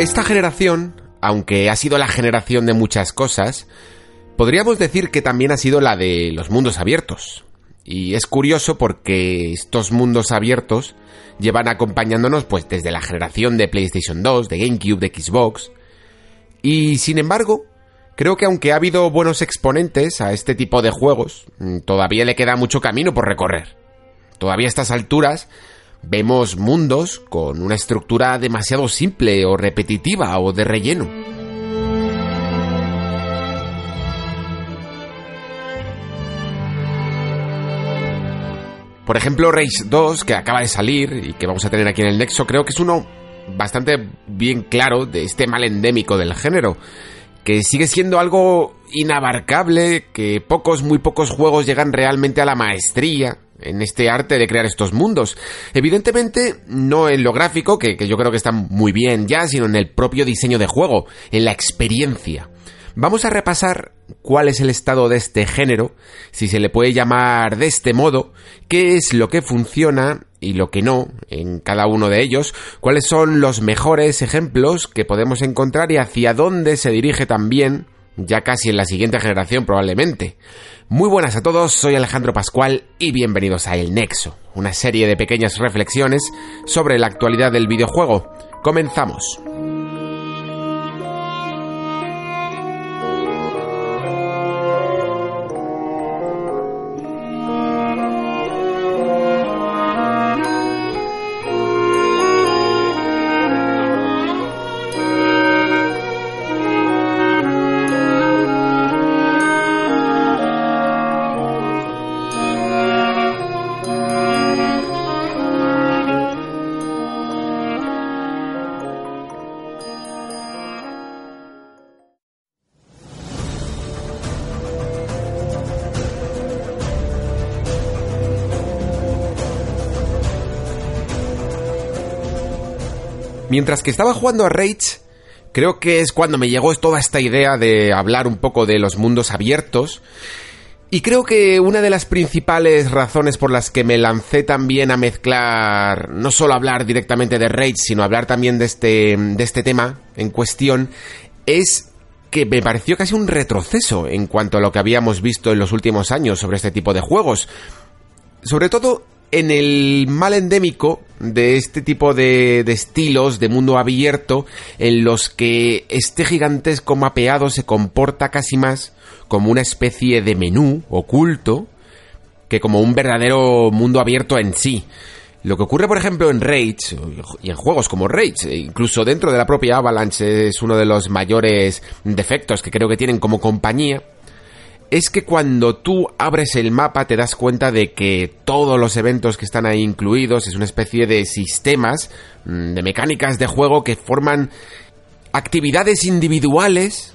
Esta generación, aunque ha sido la generación de muchas cosas, podríamos decir que también ha sido la de los mundos abiertos. Y es curioso porque estos mundos abiertos llevan acompañándonos pues desde la generación de PlayStation 2, de GameCube, de Xbox. Y sin embargo, creo que aunque ha habido buenos exponentes a este tipo de juegos, mm, todavía le queda mucho camino por recorrer. Todavía a estas alturas vemos mundos con una estructura demasiado simple o repetitiva o de relleno. Por ejemplo, Race 2, que acaba de salir y que vamos a tener aquí en el Nexo, creo que es uno bastante bien claro de este mal endémico del género, que sigue siendo algo inabarcable, que pocos, muy pocos juegos llegan realmente a la maestría en este arte de crear estos mundos. Evidentemente, no en lo gráfico, que, yo creo que está muy bien ya, sino en el propio diseño de juego, en la experiencia. Vamos a repasar cuál es el estado de este género, si se le puede llamar de este modo, qué es lo que funciona y lo que no en cada uno de ellos, cuáles son los mejores ejemplos que podemos encontrar y hacia dónde se dirige también, ya casi en la siguiente generación probablemente. Muy buenas a todos, soy Alejandro Pascual y bienvenidos a El Nexo, una serie de pequeñas reflexiones sobre la actualidad del videojuego. Comenzamos. Mientras que estaba jugando a Rage, creo que es cuando me llegó toda esta idea de hablar un poco de los mundos abiertos. Y creo que una de las principales razones por las que me lancé también a mezclar, no solo hablar directamente de Rage, sino hablar también de este, de este tema en cuestión, es que me pareció casi un retroceso en cuanto a lo que habíamos visto en los últimos años sobre este tipo de juegos. Sobre todo en el mal endémico de este tipo de, de, estilos de mundo abierto en los que este gigantesco mapeado se comporta casi más como una especie de menú oculto que como un verdadero mundo abierto en sí. Lo que ocurre, por ejemplo, en Rage y en juegos como Rage, incluso dentro de la propia Avalanche, es uno de los mayores defectos que creo que tienen como compañía, es que cuando tú abres el mapa te das cuenta de que todos los eventos que están ahí incluidos es una especie de sistemas, mm, de mecánicas de juego que forman actividades individuales,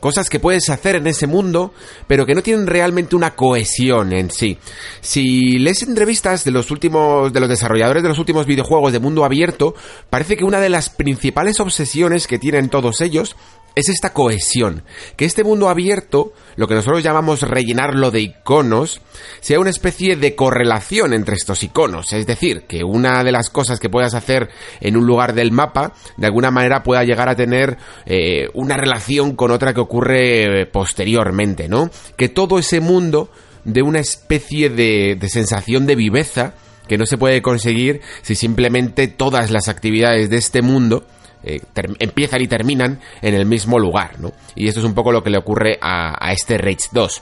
cosas que puedes hacer en ese mundo, pero que no tienen realmente una cohesión en sí. Si lees entrevistas de los últimos de los desarrolladores de los últimos videojuegos de mundo abierto, parece que una de las principales obsesiones que tienen todos ellos es esta cohesión, que este mundo abierto, lo que nosotros llamamos rellenarlo de iconos, sea una especie de correlación entre estos iconos, es decir, que una de las cosas que puedas hacer en un lugar del mapa, de alguna manera pueda llegar a tener eh, una relación con otra que ocurre eh, posteriormente, ¿no? Que todo ese mundo de una especie de, de sensación de viveza que no se puede conseguir si simplemente todas las actividades de este mundo eh, empiezan y terminan en el mismo lugar, ¿no? Y esto es un poco lo que le ocurre a, a este Rage 2.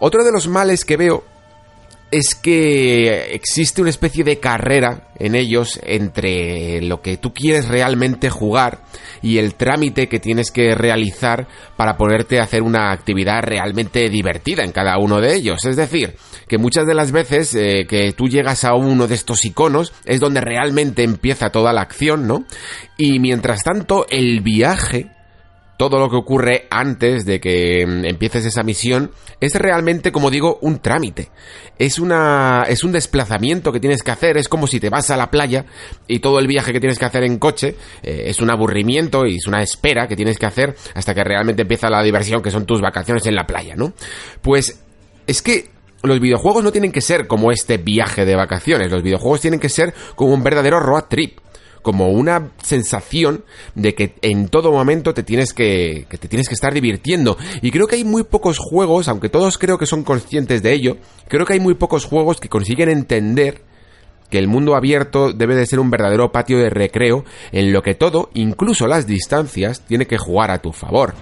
Otro de los males que veo es que existe una especie de carrera en ellos entre lo que tú quieres realmente jugar y el trámite que tienes que realizar para ponerte a hacer una actividad realmente divertida en cada uno de ellos. Es decir, que muchas de las veces eh, que tú llegas a uno de estos iconos es donde realmente empieza toda la acción, ¿no? Y mientras tanto, el viaje todo lo que ocurre antes de que mm, empieces esa misión es realmente, como digo, un trámite. Es una es un desplazamiento que tienes que hacer, es como si te vas a la playa y todo el viaje que tienes que hacer en coche eh, es un aburrimiento y es una espera que tienes que hacer hasta que realmente empieza la diversión que son tus vacaciones en la playa, ¿no? Pues es que los videojuegos no tienen que ser como este viaje de vacaciones, los videojuegos tienen que ser como un verdadero road trip como una sensación de que en todo momento te tienes que, te tienes que estar divirtiendo. Y creo que hay muy pocos juegos, aunque todos creo que son conscientes de ello, creo que hay muy pocos juegos que consiguen entender que el mundo abierto debe de ser un verdadero patio de recreo en lo que todo, incluso las distancias, tiene que jugar a tu favor.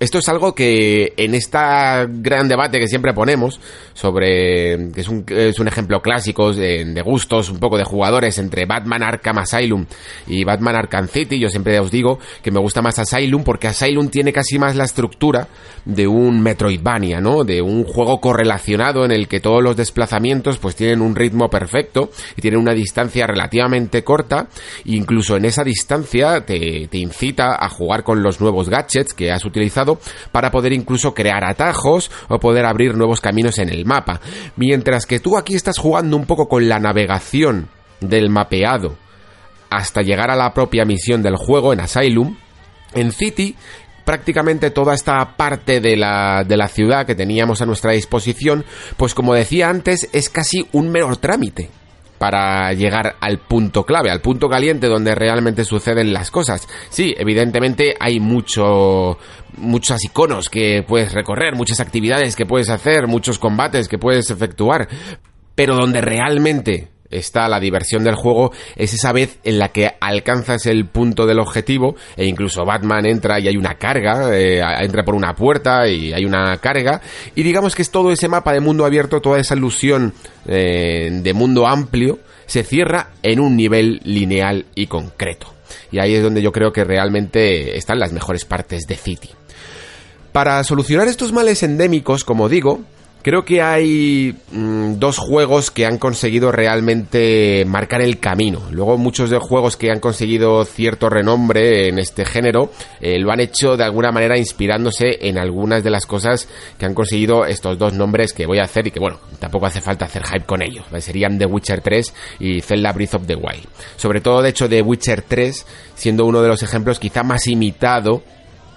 Esto es algo que en este gran debate que siempre ponemos sobre que es un, es un ejemplo clásico de, gustos un poco de jugadores entre Batman Arkham Asylum y Batman Arkham City. Yo siempre os digo que me gusta más Asylum porque Asylum tiene casi más la estructura de un Metroidvania no de un juego correlacionado en el que todos los desplazamientos pues tienen un ritmo perfecto y tienen una distancia relativamente corta. Incluso en esa distancia te, te incita a jugar con los nuevos gadgets que has utilizado para poder incluso crear atajos o poder abrir nuevos caminos en el Mientras que tú aquí estás jugando un poco con la navegación del mapeado hasta llegar a la propia misión del juego en Asylum, en City prácticamente toda esta parte de la, de la ciudad que teníamos a nuestra disposición, pues como decía antes, es casi un mero trámite para llegar al punto clave, al punto caliente donde realmente suceden las cosas. Sí, evidentemente hay mucho, muchos iconos que puedes recorrer, muchas actividades que puedes hacer, muchos combates que puedes efectuar, pero donde realmente está la diversión del juego es esa vez en la que alcanzas el punto del objetivo e incluso Batman entra y hay una carga, eh, entra por una puerta y hay una carga y digamos que es todo ese mapa de mundo abierto, toda esa ilusión eh, de mundo amplio se cierra en un nivel lineal y concreto. Y ahí es donde yo creo que realmente están las mejores partes de City. Para solucionar estos males endémicos, como digo, Creo que hay mm, dos juegos que han conseguido realmente marcar el camino. Luego muchos de los juegos que han conseguido cierto renombre en este género eh, lo han hecho de alguna manera inspirándose en algunas de las cosas que han conseguido estos dos nombres que voy a hacer y que bueno, tampoco hace falta hacer hype con ellos. Serían The Witcher 3 y Zelda Breath of the Wild. Sobre todo de hecho The Witcher 3 siendo uno de los ejemplos quizá más imitado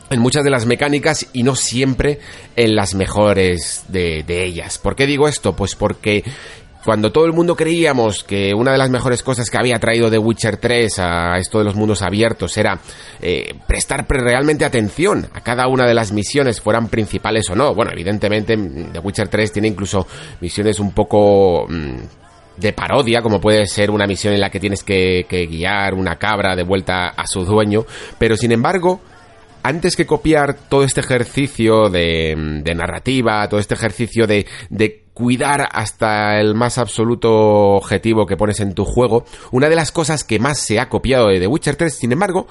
en muchas de las mecánicas y no siempre en las mejores de, ellas. ¿Por qué digo esto? Pues porque cuando todo el mundo creíamos que una de las mejores cosas que había traído The Witcher 3 a esto de los mundos abiertos era eh, prestar realmente atención a cada una de las misiones, fueran principales o no. Bueno, evidentemente The Witcher 3 tiene incluso misiones un poco... Mm, de parodia, como puede ser una misión en la que tienes que guiar una cabra de vuelta a su dueño, pero sin embargo, antes que copiar todo este ejercicio de, narrativa, todo este ejercicio de, de cuidar hasta el más absoluto objetivo que pones en tu juego, una de las cosas que más se ha copiado de The Witcher 3, sin embargo,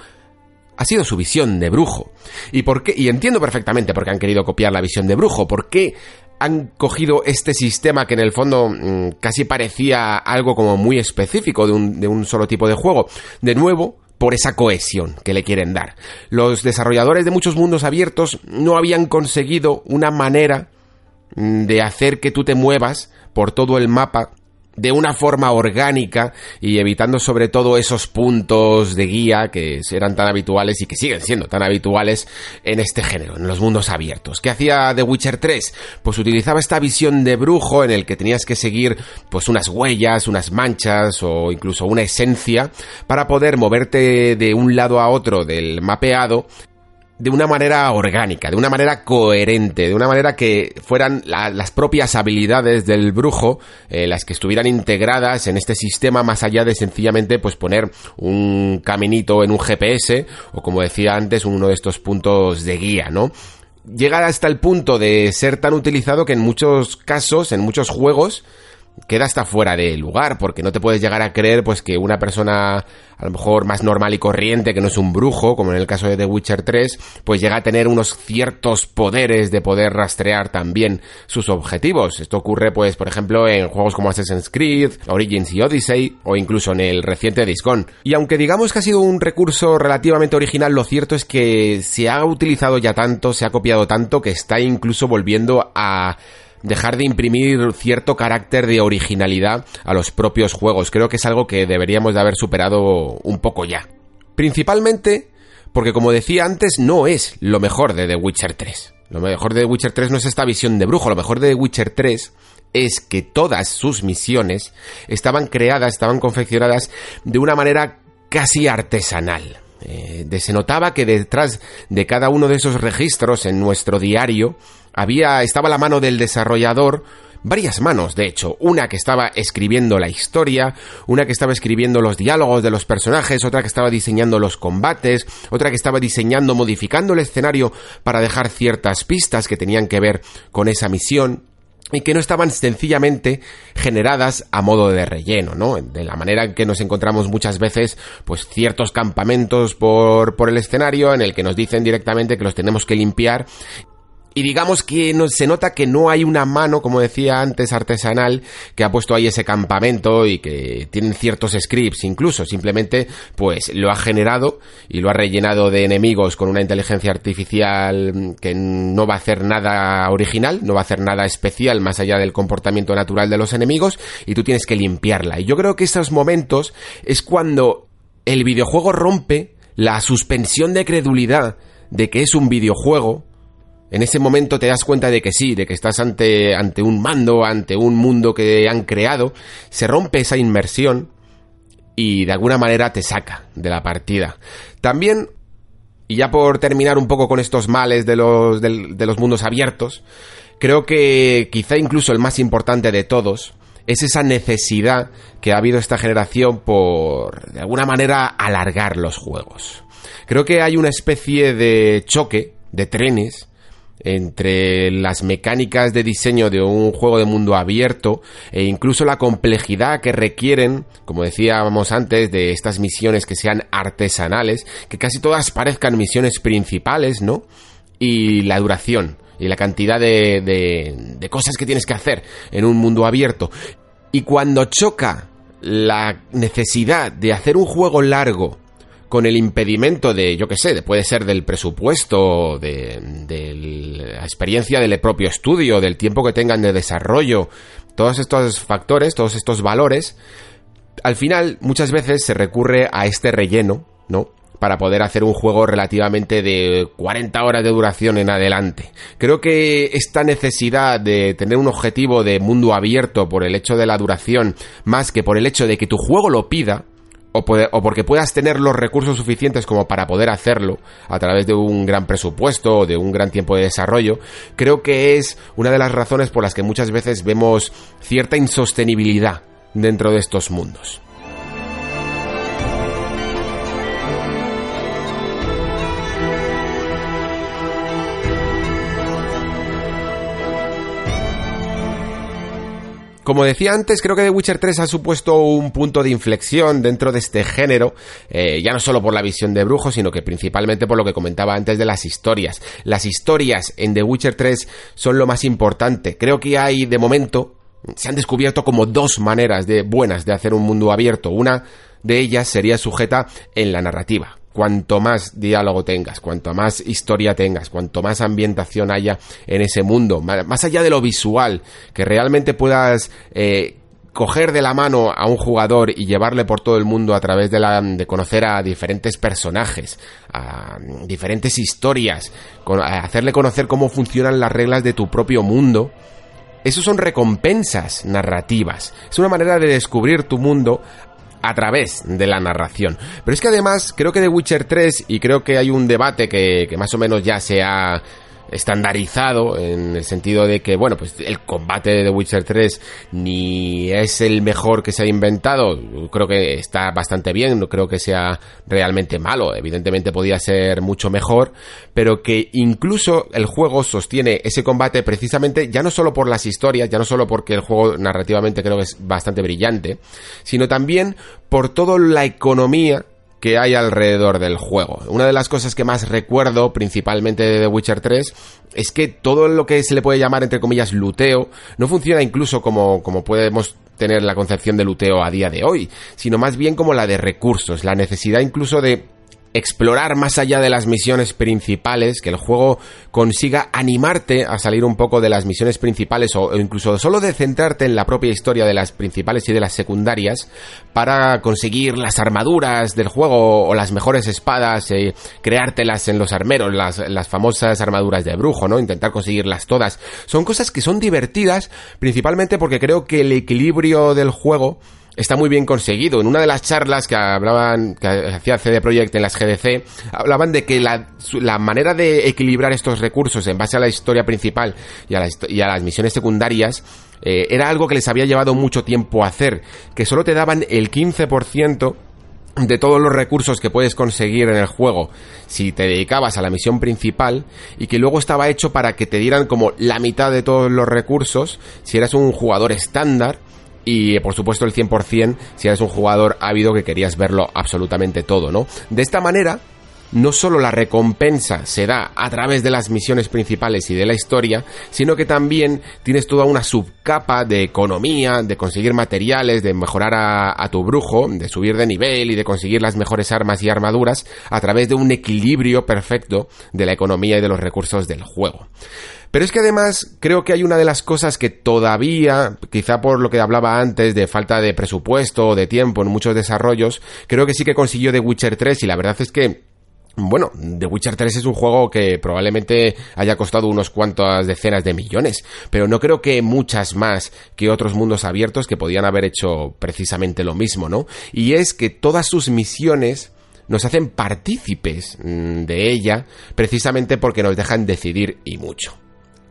ha sido su visión de brujo. ¿Y por qué? Y entiendo perfectamente por qué han querido copiar la visión de brujo, por qué han cogido este sistema que en el fondo mm, casi parecía algo como muy específico de un, de un solo tipo de juego. De nuevo, por esa cohesión que le quieren dar. Los desarrolladores de muchos mundos abiertos no habían conseguido una manera mm, de hacer que tú te muevas por todo el mapa de una forma orgánica y evitando sobre todo esos puntos de guía que eran tan habituales y que siguen siendo tan habituales en este género, en los mundos abiertos. ¿Qué hacía The Witcher 3? Pues utilizaba esta visión de brujo en el que tenías que seguir pues unas huellas, unas manchas o incluso una esencia para poder moverte de un lado a otro del mapeado de una manera orgánica, de una manera coherente, de una manera que fueran las propias habilidades del brujo eh, las que estuvieran integradas en este sistema más allá de sencillamente pues poner un caminito en un GPS o como decía antes uno de estos puntos de guía, ¿no? Llega hasta el punto de ser tan utilizado que en muchos casos, en muchos juegos, queda hasta fuera de lugar, porque no te puedes llegar a creer pues que una persona a lo mejor más normal y corriente, que no es un brujo, como en el caso de The Witcher 3, pues llega a tener unos ciertos poderes de poder rastrear también sus objetivos. Esto ocurre pues por ejemplo en juegos como Assassin's Creed, Origins y Odyssey, o incluso en el reciente Discon. Y aunque digamos que ha sido un recurso relativamente original, lo cierto es que se ha utilizado ya tanto, se ha copiado tanto, que está incluso volviendo a dejar de imprimir cierto carácter de originalidad a los propios juegos. Creo que es algo que deberíamos de haber superado un poco ya. Principalmente porque como decía antes, no es lo mejor de The Witcher 3. Lo mejor de The Witcher 3 no es esta visión de brujo, lo mejor de The Witcher 3 es que todas sus misiones estaban creadas, estaban confeccionadas de una manera casi artesanal. Eh, se notaba que detrás de cada uno de esos registros en nuestro diario había, estaba la mano del desarrollador, varias manos, de hecho, una que estaba escribiendo la historia, una que estaba escribiendo los diálogos de los personajes, otra que estaba diseñando los combates, otra que estaba diseñando, modificando el escenario para dejar ciertas pistas que tenían que ver con esa misión y que no estaban sencillamente generadas a modo de relleno, ¿no? De la manera en que nos encontramos muchas veces, pues ciertos campamentos por, por el escenario en el que nos dicen directamente que los tenemos que limpiar y digamos que se nota que no hay una mano, como decía antes, artesanal, que ha puesto ahí ese campamento y que tienen ciertos scripts incluso. Simplemente, pues lo ha generado y lo ha rellenado de enemigos con una inteligencia artificial que no va a hacer nada original, no va a hacer nada especial más allá del comportamiento natural de los enemigos y tú tienes que limpiarla. Y yo creo que esos momentos es cuando el videojuego rompe la suspensión de credulidad de que es un videojuego en ese momento te das cuenta de que sí, de que estás ante, ante un mando, ante un mundo que han creado, se rompe esa inmersión y de alguna manera te saca de la partida. También, y ya por terminar un poco con estos males de los, de los mundos abiertos, creo que quizá incluso el más importante de todos es esa necesidad que ha habido esta generación por, de alguna manera, alargar los juegos. Creo que hay una especie de choque de trenes entre las mecánicas de diseño de un juego de mundo abierto e incluso la complejidad que requieren, como decíamos antes, de estas misiones que sean artesanales, que casi todas parezcan misiones principales, ¿no? Y la duración y la cantidad de, de, de cosas que tienes que hacer en un mundo abierto. Y cuando choca la necesidad de hacer un juego largo con el impedimento de, yo qué sé, puede ser del presupuesto, de, la experiencia del propio estudio, del tiempo que tengan de desarrollo, todos estos factores, todos estos valores, al final muchas veces se recurre a este relleno, ¿no? para poder hacer un juego relativamente de 40 horas de duración en adelante. Creo que esta necesidad de tener un objetivo de mundo abierto por el hecho de la duración, más que por el hecho de que tu juego lo pida, o, porque puedas tener los recursos suficientes como para poder hacerlo a través de un gran presupuesto o de un gran tiempo de desarrollo, creo que es una de las razones por las que muchas veces vemos cierta insostenibilidad dentro de estos mundos. Como decía antes, creo que The Witcher 3 ha supuesto un punto de inflexión dentro de este género, eh, ya no solo por la visión de brujo, sino que principalmente por lo que comentaba antes de las historias. Las historias en The Witcher 3 son lo más importante. Creo que hay, de momento, se han descubierto como dos maneras de buenas de hacer un mundo abierto. Una de ellas sería sujeta en la narrativa cuanto más diálogo tengas, cuanto más historia tengas, cuanto más ambientación haya en ese mundo, más allá de lo visual, que realmente puedas eh, coger de la mano a un jugador y llevarle por todo el mundo a través de, la, de conocer a diferentes personajes, a diferentes historias, hacerle conocer cómo funcionan las reglas de tu propio mundo, eso son recompensas narrativas. Es una manera de descubrir tu mundo a través de la narración. Pero es que además creo que The Witcher 3, y creo que hay un debate que, que más o menos ya se ha estandarizado en el sentido de que, bueno, pues el combate de Witcher 3 ni es el mejor que se ha inventado, creo que está bastante bien, no creo que sea realmente malo, evidentemente podía ser mucho mejor, pero que incluso el juego sostiene ese combate precisamente ya no solo por las historias, ya no solo porque el juego narrativamente creo que es bastante brillante, sino también por toda la economía que hay alrededor del juego. Una de las cosas que más recuerdo principalmente de The Witcher 3 es que todo lo que se le puede llamar entre comillas luteo no funciona incluso como, como podemos tener la concepción de luteo a día de hoy, sino más bien como la de recursos, la necesidad incluso de explorar más allá de las misiones principales, que el juego consiga animarte a salir un poco de las misiones principales o incluso solo de centrarte en la propia historia de las principales y de las secundarias para conseguir las armaduras del juego o las mejores espadas, eh, creártelas en los armeros, las, las famosas armaduras de brujo, ¿no? Intentar conseguirlas todas. Son cosas que son divertidas, principalmente porque creo que el equilibrio del juego está muy bien conseguido. En una de las charlas que hablaban, que hacía CD Projekt en las GDC, hablaban de que la, la manera de equilibrar estos recursos en base a la historia principal y a, y a las misiones secundarias eh, era algo que les había llevado mucho tiempo hacer, que solo te daban el 15% de todos los recursos que puedes conseguir en el juego si te dedicabas a la misión principal y que luego estaba hecho para que te dieran como la mitad de todos los recursos si eras un jugador estándar y por supuesto el 100% si eres un jugador ávido que querías verlo absolutamente todo, ¿no? De esta manera, no solo la recompensa se da a través de las misiones principales y de la historia, sino que también tienes toda una subcapa de economía, de conseguir materiales, de mejorar a, a, tu brujo, de subir de nivel y de conseguir las mejores armas y armaduras a través de un equilibrio perfecto de la economía y de los recursos del juego. Pero es que además creo que hay una de las cosas que todavía, quizá por lo que hablaba antes de falta de presupuesto o de tiempo en muchos desarrollos, creo que sí que consiguió The Witcher 3 y la verdad es que bueno, The Witcher 3 es un juego que probablemente haya costado unos cuantas decenas de millones, pero no creo que muchas más que otros mundos abiertos que podían haber hecho precisamente lo mismo, ¿no? Y es que todas sus misiones nos hacen partícipes mm, de ella precisamente porque nos dejan decidir y mucho.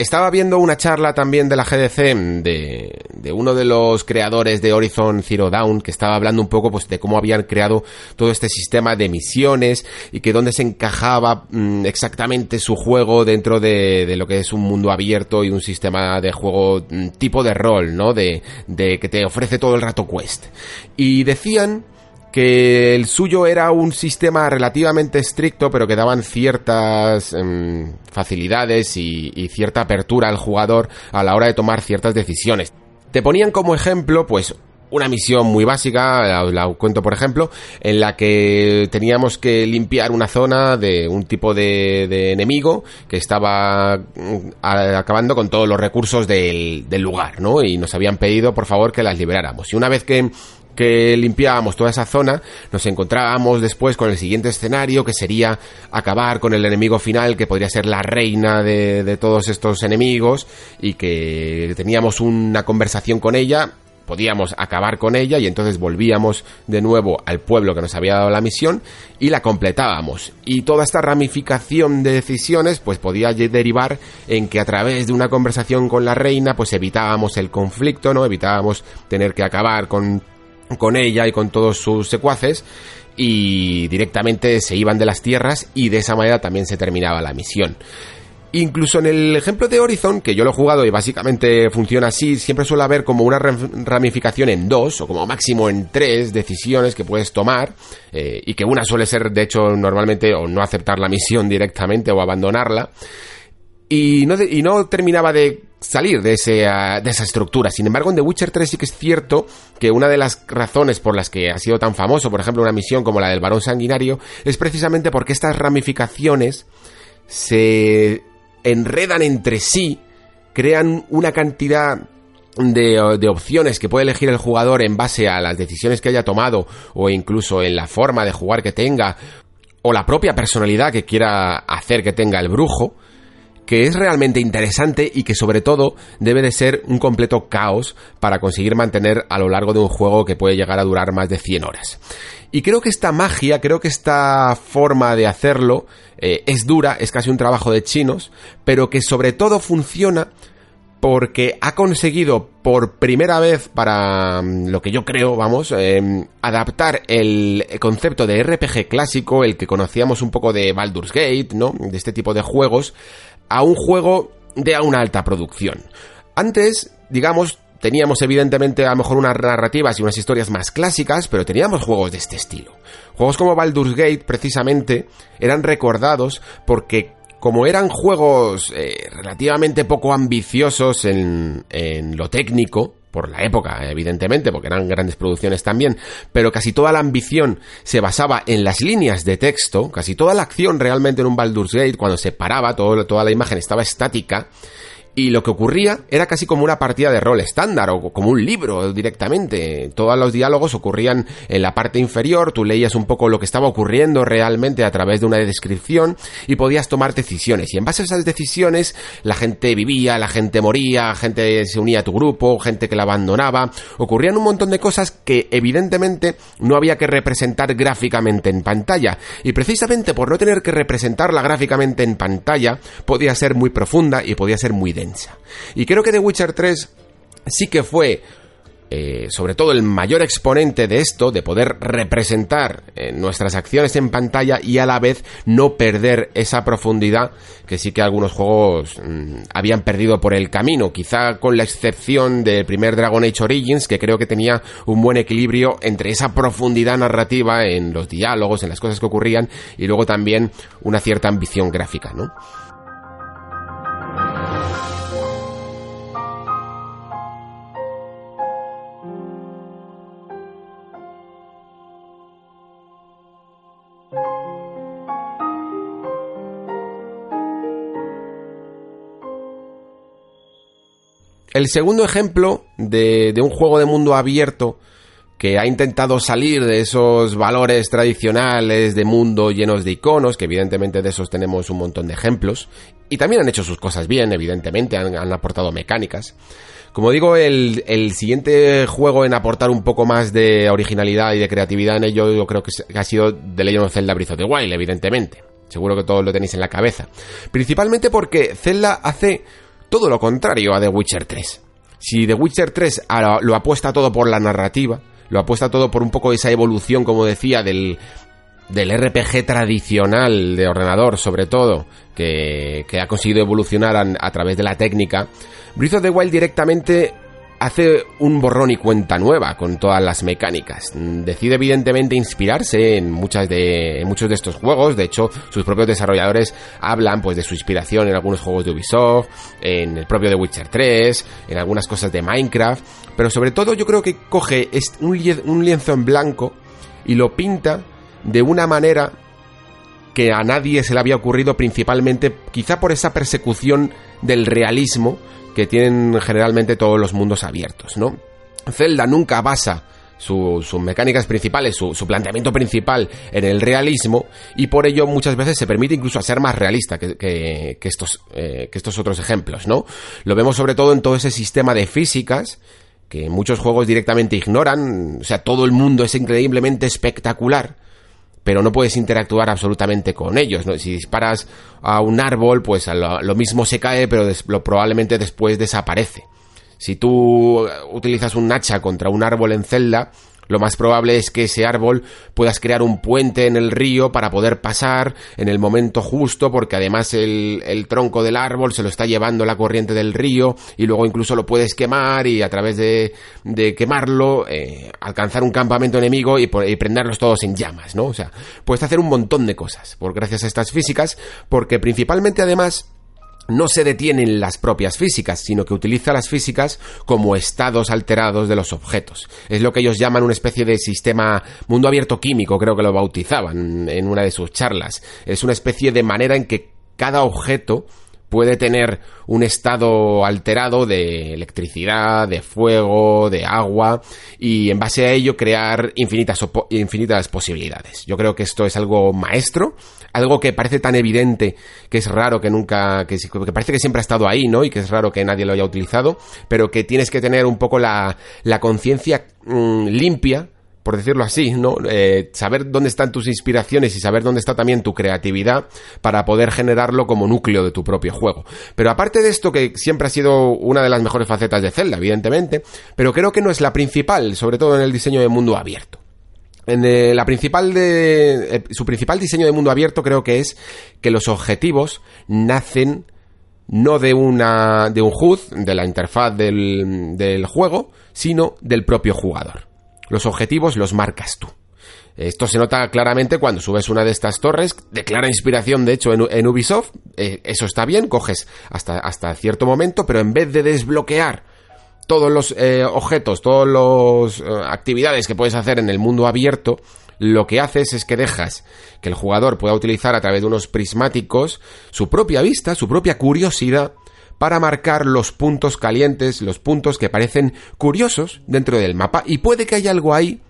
Estaba viendo una charla también de la GDC de, de, uno de los creadores de Horizon Zero Dawn que estaba hablando un poco pues de cómo habían creado todo este sistema de misiones y que dónde se encajaba mmm, exactamente su juego dentro de, lo que es un mundo abierto y un sistema de juego mmm, tipo de rol, ¿no? De, de que te ofrece todo el rato quest. Y decían que el suyo era un sistema relativamente estricto, pero que daban ciertas eh, facilidades y, y, cierta apertura al jugador a la hora de tomar ciertas decisiones. Te ponían como ejemplo, pues, una misión muy básica, la, la, cuento por ejemplo, en la que teníamos que limpiar una zona de un tipo de, de enemigo que estaba mm, acabando con todos los recursos del, del lugar, ¿no? Y nos habían pedido, por favor, que las liberáramos. Y una vez que que limpiábamos toda esa zona, nos encontrábamos después con el siguiente escenario, que sería acabar con el enemigo final, que podría ser la reina de, todos estos enemigos, y que teníamos una conversación con ella, podíamos acabar con ella y entonces volvíamos de nuevo al pueblo que nos había dado la misión y la completábamos. Y toda esta ramificación de decisiones pues podía derivar en que a través de una conversación con la reina pues evitábamos el conflicto, ¿no? Evitábamos tener que acabar con con ella y con todos sus secuaces y directamente se iban de las tierras y de esa manera también se terminaba la misión. Incluso en el ejemplo de Horizon, que yo lo he jugado y básicamente funciona así, siempre suele haber como una ramificación en dos o como máximo en tres decisiones que puedes tomar eh, y que una suele ser de hecho normalmente o no aceptar la misión directamente o abandonarla y no, y no terminaba de salir de, ese, uh, de esa estructura. Sin embargo, en The Witcher 3 sí que es cierto que una de las razones por las que ha sido tan famoso, por ejemplo, una misión como la del varón sanguinario, es precisamente porque estas ramificaciones se enredan entre sí, crean una cantidad de, de, opciones que puede elegir el jugador en base a las decisiones que haya tomado o incluso en la forma de jugar que tenga o la propia personalidad que quiera hacer que tenga el brujo, que es realmente interesante y que sobre todo debe de ser un completo caos para conseguir mantener a lo largo de un juego que puede llegar a durar más de 100 horas. Y creo que esta magia, creo que esta forma de hacerlo eh, es dura, es casi un trabajo de chinos, pero que sobre todo funciona porque ha conseguido por primera vez para mm, lo que yo creo, vamos, em, adaptar el concepto de RPG clásico, el que conocíamos un poco de Baldur's Gate, ¿no? De este tipo de juegos, a un juego de una alta producción. Antes, digamos, teníamos evidentemente a lo mejor unas narrativas y unas historias más clásicas, pero teníamos juegos de este estilo. Juegos como Baldur's Gate, precisamente, eran recordados porque como eran juegos eh, relativamente poco ambiciosos en, en lo técnico, por la época, evidentemente, porque eran grandes producciones también, pero casi toda la ambición se basaba en las líneas de texto, casi toda la acción realmente en un Baldur's Gate, cuando se paraba, todo, toda la imagen estaba estática, y lo que ocurría era casi como una partida de rol estándar o como un libro directamente. Todos los diálogos ocurrían en la parte inferior, tú leías un poco lo que estaba ocurriendo realmente a través de una descripción y podías tomar decisiones. Y en base a esas decisiones la gente vivía, la gente moría, gente se unía a tu grupo, gente que la abandonaba. Ocurrían un montón de cosas que evidentemente no había que representar gráficamente en pantalla. Y precisamente por no tener que representarla gráficamente en pantalla, podía ser muy profunda y podía ser muy y creo que The Witcher 3 sí que fue eh, sobre todo el mayor exponente de esto, de poder representar eh, nuestras acciones en pantalla y a la vez no perder esa profundidad que sí que algunos juegos mm, habían perdido por el camino, quizá con la excepción del primer Dragon Age Origins, que creo que tenía un buen equilibrio entre esa profundidad narrativa en los diálogos, en las cosas que ocurrían, y luego también una cierta ambición gráfica, ¿no? El segundo ejemplo de, un juego de mundo abierto que ha intentado salir de esos valores tradicionales de mundo llenos de iconos, que evidentemente de esos tenemos un montón de ejemplos, y también han hecho sus cosas bien, evidentemente, han, aportado mecánicas. Como digo, el, siguiente juego en aportar un poco más de originalidad y de creatividad en ello, yo creo que ha sido The Legend Zelda Breath of the Wild, evidentemente. Seguro que todos lo tenéis en la cabeza. Principalmente porque Zelda hace todo lo contrario a The Witcher 3. Si The Witcher 3 lo apuesta todo por la narrativa, lo apuesta todo por un poco esa evolución, como decía, del, del RPG tradicional de ordenador, sobre todo, que, que ha conseguido evolucionar a, a, través de la técnica, Breath of the Wild directamente hace un borrón y cuenta nueva con todas las mecánicas. Decide evidentemente inspirarse en muchas de muchos de estos juegos, de hecho sus propios desarrolladores hablan pues de su inspiración en algunos juegos de Ubisoft, en el propio The Witcher 3, en algunas cosas de Minecraft, pero sobre todo yo creo que coge un lienzo en blanco y lo pinta de una manera que a nadie se le había ocurrido principalmente quizá por esa persecución del realismo que tienen generalmente todos los mundos abiertos, ¿no? Zelda nunca basa sus mecánicas principales, su, planteamiento principal en el realismo y por ello muchas veces se permite incluso ser más realista que, estos, eh, que estos otros ejemplos, ¿no? Lo vemos sobre todo en todo ese sistema de físicas que muchos juegos directamente ignoran, o sea, todo el mundo es increíblemente espectacular, pero no puedes interactuar absolutamente con ellos. ¿no? Si disparas a un árbol, pues lo, mismo se cae, pero lo, probablemente después desaparece. Si tú utilizas un hacha contra un árbol en celda, lo más probable es que ese árbol puedas crear un puente en el río para poder pasar en el momento justo, porque además el, tronco del árbol se lo está llevando la corriente del río y luego incluso lo puedes quemar y a través de, quemarlo eh, alcanzar un campamento enemigo y, y, prenderlos todos en llamas, ¿no? O sea, puedes hacer un montón de cosas por gracias a estas físicas, porque principalmente además no se detiene en las propias físicas, sino que utiliza las físicas como estados alterados de los objetos. Es lo que ellos llaman una especie de sistema mundo abierto químico, creo que lo bautizaban en una de sus charlas. Es una especie de manera en que cada objeto puede tener un estado alterado de electricidad, de fuego, de agua y en base a ello crear infinitas, infinitas posibilidades. Yo creo que esto es algo maestro, algo que parece tan evidente que es raro que nunca, que, parece que siempre ha estado ahí, ¿no? Y que es raro que nadie lo haya utilizado, pero que tienes que tener un poco la, la conciencia mm, limpia por decirlo así, ¿no? Eh, saber dónde están tus inspiraciones y saber dónde está también tu creatividad para poder generarlo como núcleo de tu propio juego. Pero aparte de esto, que siempre ha sido una de las mejores facetas de Zelda, evidentemente, pero creo que no es la principal, sobre todo en el diseño de mundo abierto. En eh, la principal de, eh, su principal diseño de mundo abierto creo que es que los objetivos nacen no de una de un HUD, de la interfaz del, del juego, sino del propio jugador. Los objetivos los marcas tú. Esto se nota claramente cuando subes una de estas torres, declara inspiración de hecho en, Ubisoft, eh, eso está bien, coges hasta, hasta cierto momento, pero en vez de desbloquear todos los eh, objetos, todas las eh, actividades que puedes hacer en el mundo abierto, lo que haces es que dejas que el jugador pueda utilizar a través de unos prismáticos su propia vista, su propia curiosidad, para marcar los puntos calientes, los puntos que parecen curiosos dentro del mapa y puede que haya algo ahí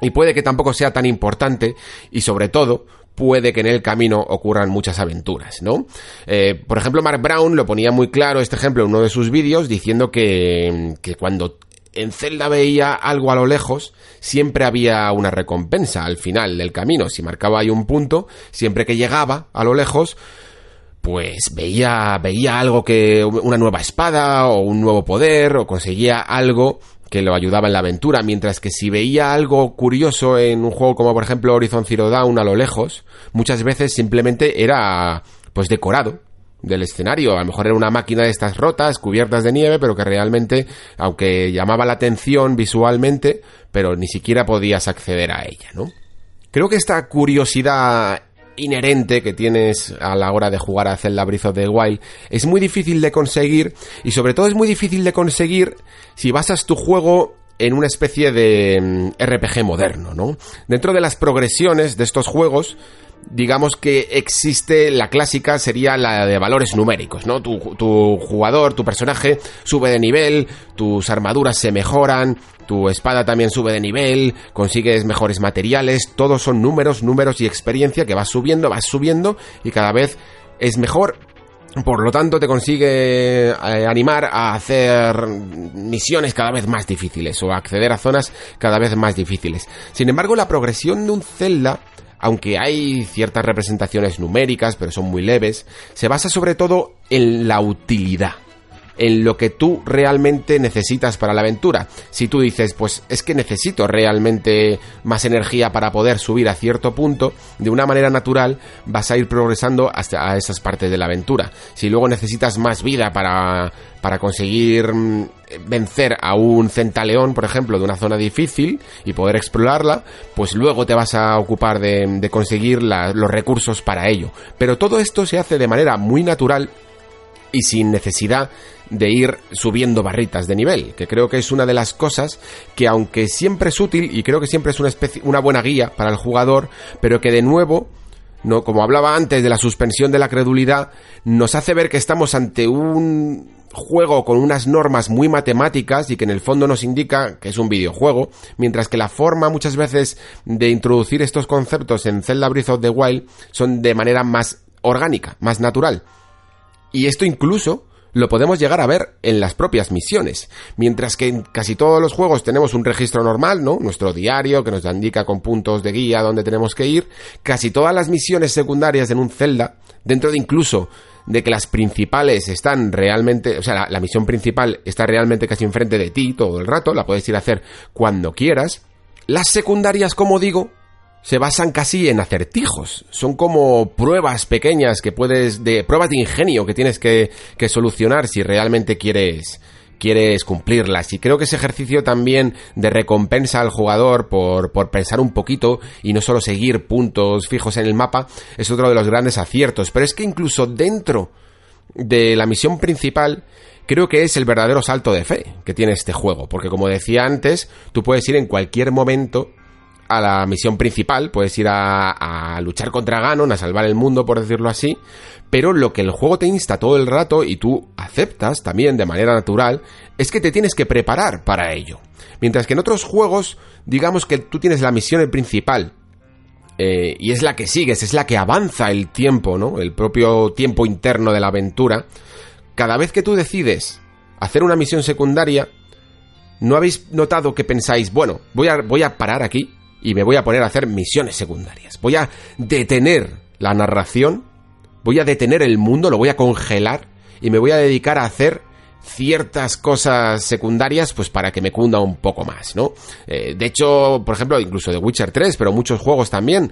y puede que tampoco sea tan importante y sobre todo puede que en el camino ocurran muchas aventuras, ¿no? Eh, por ejemplo, Mark Brown lo ponía muy claro este ejemplo en uno de sus vídeos diciendo que, que cuando en Zelda veía algo a lo lejos, siempre había una recompensa al final del camino. Si marcaba ahí un punto, siempre que llegaba a lo lejos, pues veía, veía algo que, una nueva espada o un nuevo poder o conseguía algo que lo ayudaba en la aventura, mientras que si veía algo curioso en un juego como por ejemplo Horizon Zero Dawn a lo lejos, muchas veces simplemente era pues decorado del escenario, a lo mejor era una máquina de estas rotas, cubiertas de nieve, pero que realmente, aunque llamaba la atención visualmente, pero ni siquiera podías acceder a ella, ¿no? Creo que esta curiosidad inherente que tienes a la hora de jugar a Zelda Breath of the Wild es muy difícil de conseguir y sobre todo es muy difícil de conseguir si basas tu juego en una especie de mm, RPG moderno, ¿no? Dentro de las progresiones de estos juegos digamos que existe la clásica sería la de valores numéricos, ¿no? Tu, jugador, tu personaje sube de nivel, tus armaduras se mejoran, tu espada también sube de nivel, consigues mejores materiales, todos son números, números y experiencia que vas subiendo, vas subiendo y cada vez es mejor. Por lo tanto, te consigue eh, animar a hacer misiones cada vez más difíciles o a acceder a zonas cada vez más difíciles. Sin embargo, la progresión de un Zelda aunque hay ciertas representaciones numéricas, pero son muy leves, se basa sobre todo en la utilidad en lo que tú realmente necesitas para la aventura. Si tú dices, pues es que necesito realmente más energía para poder subir a cierto punto, de una manera natural vas a ir progresando hasta a esas partes de la aventura. Si luego necesitas más vida para, para conseguir mm, vencer a un centaleón, por ejemplo, de una zona difícil y poder explorarla, pues luego te vas a ocupar de, conseguir los recursos para ello. Pero todo esto se hace de manera muy natural y sin necesidad de ir subiendo barritas de nivel, que creo que es una de las cosas que aunque siempre es útil y creo que siempre es una especie, una buena guía para el jugador, pero que de nuevo no, como hablaba antes de la suspensión de la credulidad, nos hace ver que estamos ante un juego con unas normas muy matemáticas y que en el fondo nos indica que es un videojuego, mientras que la forma muchas veces de introducir estos conceptos en Zelda Breath of the Wild son de manera más orgánica, más natural. Y esto incluso lo podemos llegar a ver en las propias misiones. Mientras que en casi todos los juegos tenemos un registro normal, ¿no? Nuestro diario que nos indica con puntos de guía dónde tenemos que ir. Casi todas las misiones secundarias en un Zelda, dentro de incluso de que las principales están realmente, o sea, la, misión principal está realmente casi enfrente de ti todo el rato, la puedes ir a hacer cuando quieras. Las secundarias, como digo, se basan casi en acertijos. Son como pruebas pequeñas que puedes, de pruebas de ingenio que tienes que, que solucionar si realmente quieres, quieres cumplirlas. Y creo que ese ejercicio también de recompensa al jugador por, por pensar un poquito y no solo seguir puntos fijos en el mapa es otro de los grandes aciertos. Pero es que incluso dentro de la misión principal creo que es el verdadero salto de fe que tiene este juego. Porque como decía antes, tú puedes ir en cualquier momento a la misión principal, puedes ir a, luchar contra Ganon, a salvar el mundo, por decirlo así, pero lo que el juego te insta todo el rato y tú aceptas también de manera natural es que te tienes que preparar para ello. Mientras que en otros juegos, digamos que tú tienes la misión principal eh, y es la que sigues, es la que avanza el tiempo, ¿no? El propio tiempo interno de la aventura. Cada vez que tú decides hacer una misión secundaria, ¿no habéis notado que pensáis, bueno, voy a, voy a parar aquí y me voy a poner a hacer misiones secundarias? Voy a detener la narración, voy a detener el mundo, lo voy a congelar y me voy a dedicar a hacer ciertas cosas secundarias pues para que me cunda un poco más, ¿no? Eh, de hecho, por ejemplo, incluso de Witcher 3, pero muchos juegos también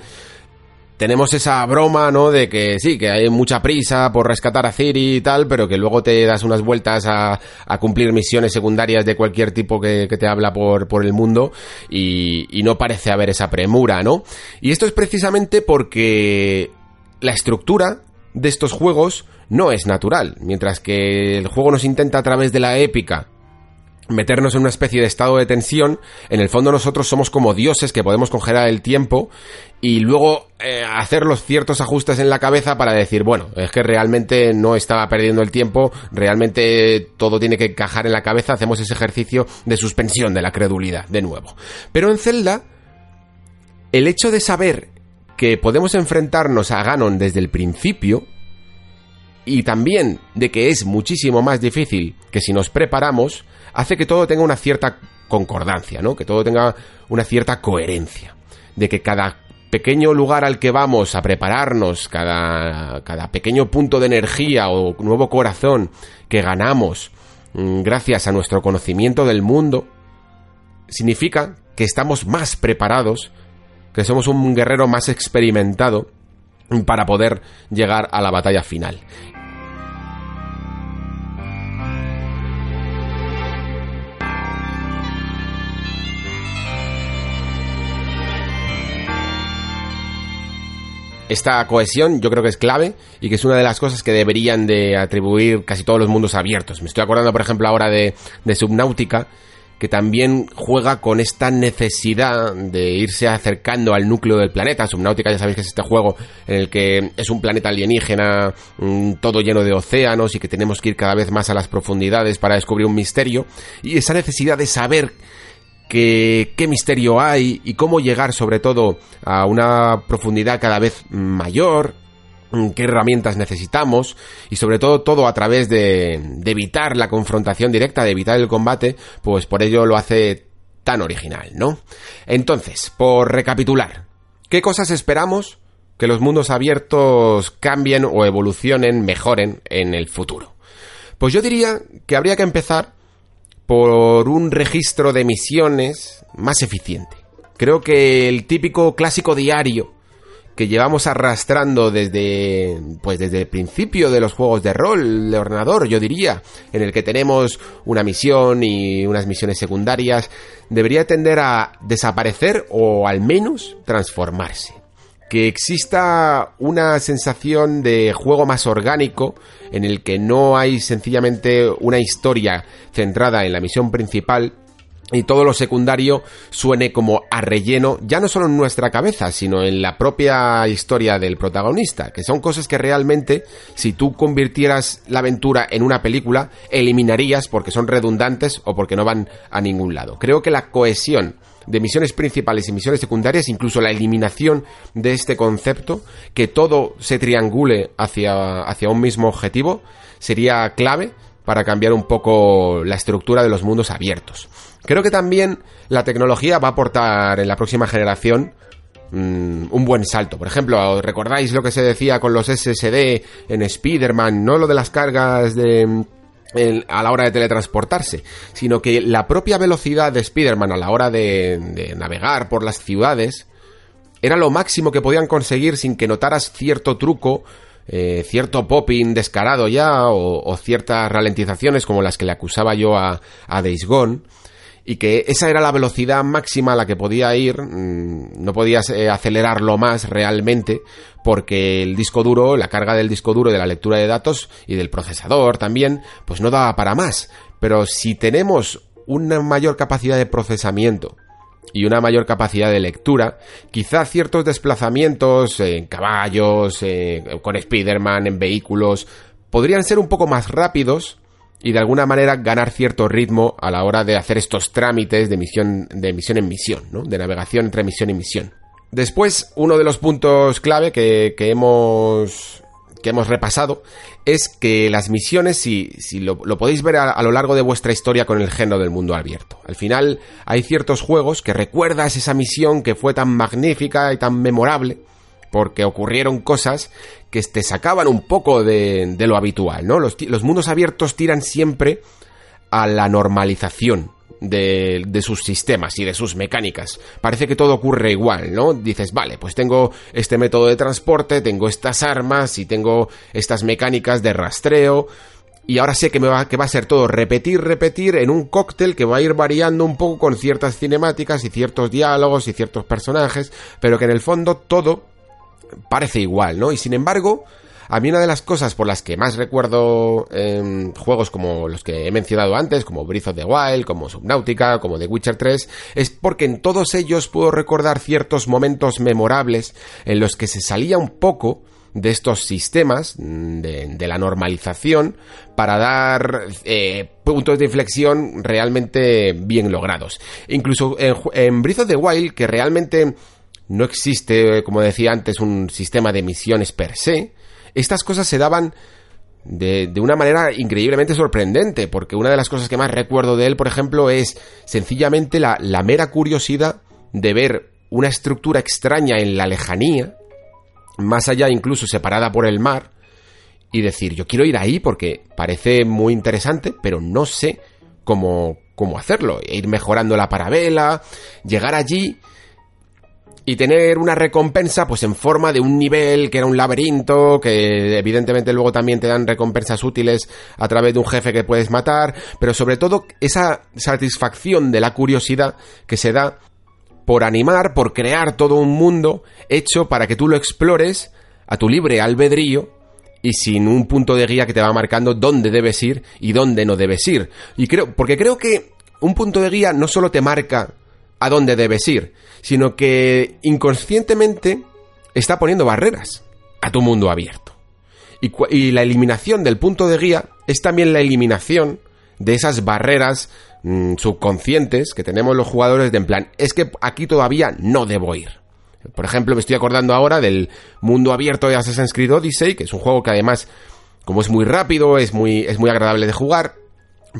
tenemos esa broma, ¿no? De que sí, que hay mucha prisa por rescatar a Ciri y tal, pero que luego te das unas vueltas a, a cumplir misiones secundarias de cualquier tipo que, te habla por, por el mundo y, y no parece haber esa premura, ¿no? Y esto es precisamente porque la estructura de estos juegos no es natural. Mientras que el juego nos intenta a través de la épica meternos en una especie de estado de tensión, en el fondo nosotros somos como dioses que podemos congelar el tiempo y luego eh, hacer los ciertos ajustes en la cabeza para decir, bueno, es que realmente no estaba perdiendo el tiempo, realmente todo tiene que encajar en la cabeza, hacemos ese ejercicio de suspensión de la credulidad, de nuevo. Pero en Zelda, el hecho de saber que podemos enfrentarnos a Ganon desde el principio, y también de que es muchísimo más difícil que si nos preparamos, hace que todo tenga una cierta concordancia, ¿no? Que todo tenga una cierta coherencia. De que cada pequeño lugar al que vamos a prepararnos, cada, cada pequeño punto de energía o nuevo corazón que ganamos mm, gracias a nuestro conocimiento del mundo, significa que estamos más preparados, que somos un guerrero más experimentado para poder llegar a la batalla final. esta cohesión yo creo que es clave y que es una de las cosas que deberían de atribuir casi todos los mundos abiertos. Me estoy acordando, por ejemplo, ahora de, de Subnautica, que también juega con esta necesidad de irse acercando al núcleo del planeta. Subnautica ya sabéis que es este juego en el que es un planeta alienígena, mm, todo lleno de océanos y que tenemos que ir cada vez más a las profundidades para descubrir un misterio. Y esa necesidad de saber qué misterio hay y cómo llegar sobre todo a una profundidad cada vez mayor, qué herramientas necesitamos y sobre todo todo a través de, evitar la confrontación directa, de evitar el combate, pues por ello lo hace tan original, ¿no? Entonces, por recapitular, ¿qué cosas esperamos que los mundos abiertos cambien o evolucionen, mejoren en el futuro? Pues yo diría que habría que empezar por un registro de misiones más eficiente. Creo que el típico clásico diario que llevamos arrastrando desde pues desde el principio de los juegos de rol de ordenador, yo diría, en el que tenemos una misión y unas misiones secundarias, debería tender a desaparecer o al menos transformarse. Que exista una sensación de juego más orgánico en el que no hay sencillamente una historia centrada en la misión principal y todo lo secundario suene como a relleno, ya no solo en nuestra cabeza, sino en la propia historia del protagonista, que son cosas que realmente, si tú convirtieras la aventura en una película, eliminarías porque son redundantes o porque no van a ningún lado. Creo que la cohesión de misiones principales y misiones secundarias, incluso la eliminación de este concepto, que todo se triangule hacia, hacia un mismo objetivo, sería clave para cambiar un poco la estructura de los mundos abiertos. Creo que también la tecnología va a aportar en la próxima generación mm, un buen salto. Por ejemplo, ¿recordáis lo que se decía con los SSD en Spider-Man? No lo de las cargas de a la hora de teletransportarse, sino que la propia velocidad de Spider-Man a la hora de, navegar por las ciudades era lo máximo que podían conseguir sin que notaras cierto truco, eh, cierto popping descarado ya o, ciertas ralentizaciones como las que le acusaba yo a, a Days Gone y que esa era la velocidad máxima a la que podía ir, mm, no podías eh, acelerarlo más realmente porque el disco duro, la carga del disco duro de la lectura de datos y del procesador también, pues no daba para más. Pero si tenemos una mayor capacidad de procesamiento y una mayor capacidad de lectura, quizá ciertos desplazamientos en caballos, con Spider-Man, en vehículos, podrían ser un poco más rápidos y de alguna manera ganar cierto ritmo a la hora de hacer estos trámites de misión, de misión en misión, ¿no? De navegación entre misión y misión. Después, uno de los puntos clave que, que hemos que hemos repasado es que las misiones, si, si lo, podéis ver a, lo largo de vuestra historia con el género del mundo abierto. Al final hay ciertos juegos que recuerdas esa misión que fue tan magnífica y tan memorable porque ocurrieron cosas que te sacaban un poco de, lo habitual, ¿no? Los, los, mundos abiertos tiran siempre a la normalización de, de, sus sistemas y de sus mecánicas. Parece que todo ocurre igual, ¿no? Dices, vale, pues tengo este método de transporte, tengo estas armas y tengo estas mecánicas de rastreo. Y ahora sé que, me va, que va a ser todo repetir, repetir en un cóctel que va a ir variando un poco con ciertas cinemáticas y ciertos diálogos y ciertos personajes, pero que en el fondo todo parece igual, ¿no? Y sin embargo, a mí una de las cosas por las que más recuerdo en juegos como los que he mencionado antes, como Breath of the Wild, como Subnautica, como The Witcher 3, es porque en todos ellos puedo recordar ciertos momentos memorables en los que se salía un poco de estos sistemas de, la normalización para dar eh, puntos de inflexión realmente bien logrados. Incluso en, en Breath of the Wild, que realmente no existe, como decía antes, un sistema de misiones per se, estas cosas se daban de, de, una manera increíblemente sorprendente, porque una de las cosas que más recuerdo de él, por ejemplo, es sencillamente la, la mera curiosidad de ver una estructura extraña en la lejanía, más allá incluso separada por el mar, y decir, yo quiero ir ahí porque parece muy interesante, pero no sé cómo, cómo hacerlo. E ir mejorando la parabela, llegar allí y tener una recompensa pues en forma de un nivel que era un laberinto, que evidentemente luego también te dan recompensas útiles a través de un jefe que puedes matar, pero sobre todo esa satisfacción de la curiosidad que se da por animar, por crear todo un mundo hecho para que tú lo explores a tu libre albedrío y sin un punto de guía que te va marcando dónde debes ir y dónde no debes ir. Y creo, porque creo que un punto de guía no solo te marca a dónde debes ir, sino que inconscientemente está poniendo barreras a tu mundo abierto. Y, la eliminación del punto de guía es también la eliminación de esas barreras mm, subconscientes que tenemos los jugadores de en plan, es que aquí todavía no debo ir. Por ejemplo, me estoy acordando ahora del mundo abierto de Assassin's Creed Odyssey, que es un juego que además, como es muy rápido, es muy, es muy agradable de jugar,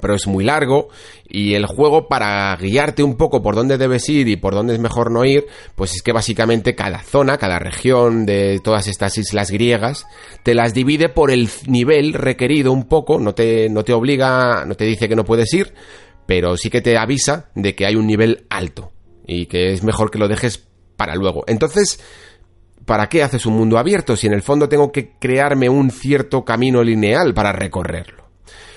pero es muy largo y el juego para guiarte un poco por dónde debes ir y por dónde es mejor no ir, pues es que básicamente cada zona, cada región de todas estas islas griegas te las divide por el nivel requerido un poco, no te no te obliga, no te dice que no puedes ir, pero sí que te avisa de que hay un nivel alto y que es mejor que lo dejes para luego. Entonces, ¿para qué haces un mundo abierto si en el fondo tengo que crearme un cierto camino lineal para recorrerlo?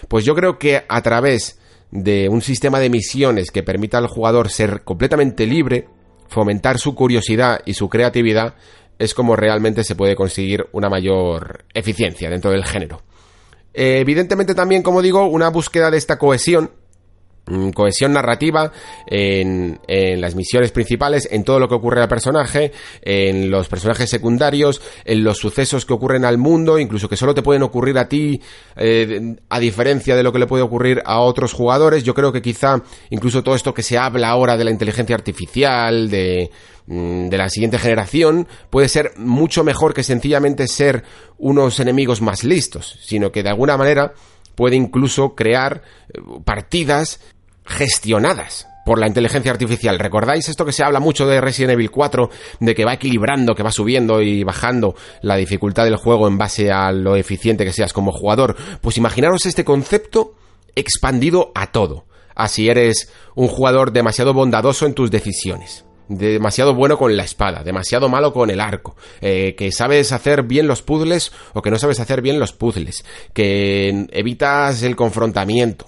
Pues yo creo que a través de un sistema de misiones que permita al jugador ser completamente libre, fomentar su curiosidad y su creatividad, es como realmente se puede conseguir una mayor eficiencia dentro del género. Eh, evidentemente también, como digo, una búsqueda de esta cohesión cohesión narrativa en, en, las misiones principales, en todo lo que ocurre al personaje, en los personajes secundarios, en los sucesos que ocurren al mundo, incluso que solo te pueden ocurrir a ti, eh, a diferencia de lo que le puede ocurrir a otros jugadores. Yo creo que quizá incluso todo esto que se habla ahora de la inteligencia artificial, de, mm, de la siguiente generación, puede ser mucho mejor que sencillamente ser unos enemigos más listos, sino que de alguna manera puede incluso crear eh, partidas gestionadas por la inteligencia artificial. ¿Recordáis esto que se habla mucho de Resident Evil 4? De que va equilibrando, que va subiendo y bajando la dificultad del juego en base a lo eficiente que seas como jugador. Pues imaginaros este concepto expandido a todo. Así eres un jugador demasiado bondadoso en tus decisiones. Demasiado bueno con la espada, demasiado malo con el arco, eh, que sabes hacer bien los puzzles o que no sabes hacer bien los puzzles, que evitas el confrontamiento,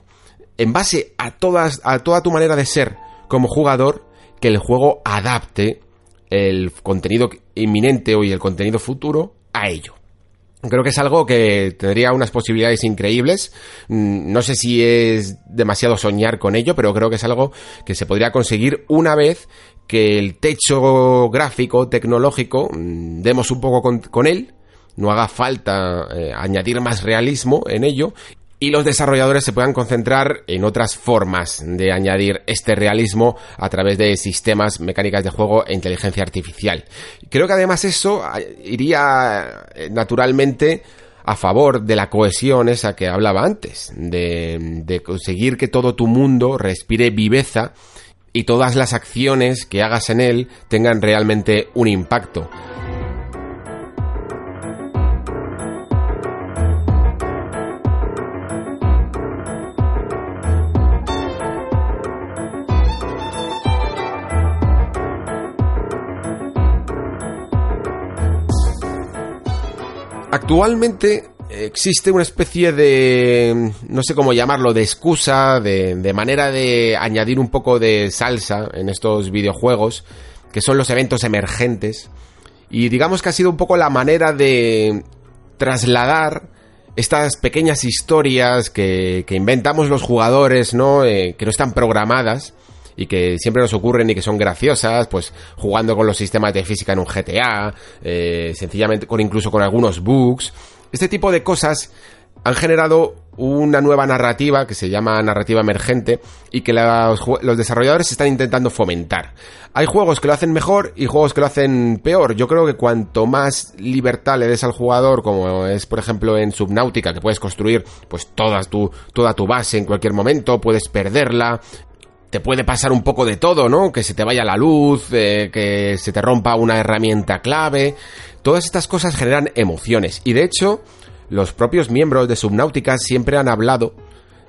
en base a, todas, a toda tu manera de ser como jugador, que el juego adapte el contenido inminente o el contenido futuro a ello. Creo que es algo que tendría unas posibilidades increíbles. Mm, no sé si es demasiado soñar con ello, pero creo que es algo que se podría conseguir una vez que el techo gráfico, tecnológico, mm, demos un poco con, él, no haga falta eh, añadir más realismo en ello y los desarrolladores se puedan concentrar en otras formas de añadir este realismo a través de sistemas, mecánicas de juego e inteligencia artificial. Creo que además eso eh, iría eh, naturalmente a favor de la cohesión esa que hablaba antes, de, de conseguir que todo tu mundo respire viveza y todas las acciones que hagas en él tengan realmente un impacto. Actualmente existe una especie de, no sé cómo llamarlo, de excusa, de, manera de añadir un poco de salsa en estos videojuegos, que son los eventos emergentes. Y digamos que ha sido un poco la manera de trasladar estas pequeñas historias que, inventamos los jugadores, ¿no? Eh, que no están programadas y que siempre nos ocurren y que son graciosas, pues jugando con los sistemas de física en un GTA, eh, sencillamente con incluso con algunos bugs. Este tipo de cosas han generado una nueva narrativa que se llama narrativa emergente y que los, los, desarrolladores están intentando fomentar. Hay juegos que lo hacen mejor y juegos que lo hacen peor. Yo creo que cuanto más libertad le des al jugador, como es por ejemplo en Subnautica, que puedes construir pues toda tu, toda tu base en cualquier momento, puedes perderla, te puede pasar un poco de todo, ¿no? Que se te vaya la luz, eh, que se te rompa una herramienta clave. Todas estas cosas generan emociones. Y de hecho, los propios miembros de Subnautica siempre han hablado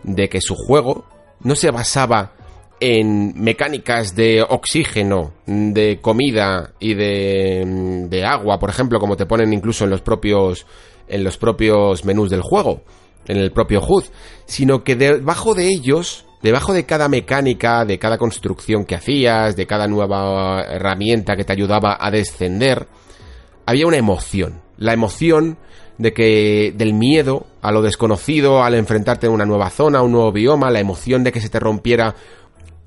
de que su juego no se basaba en mecánicas de oxígeno, de comida y de, de agua, por ejemplo, como te ponen incluso en los propios en los propios menús del juego, en el propio HUD, sino que debajo de ellos debajo de cada mecánica, de cada construcción que hacías, de cada nueva herramienta que te ayudaba a descender, había una emoción. La emoción de que del miedo a lo desconocido, al enfrentarte a una nueva zona, a un nuevo bioma, la emoción de que se te rompiera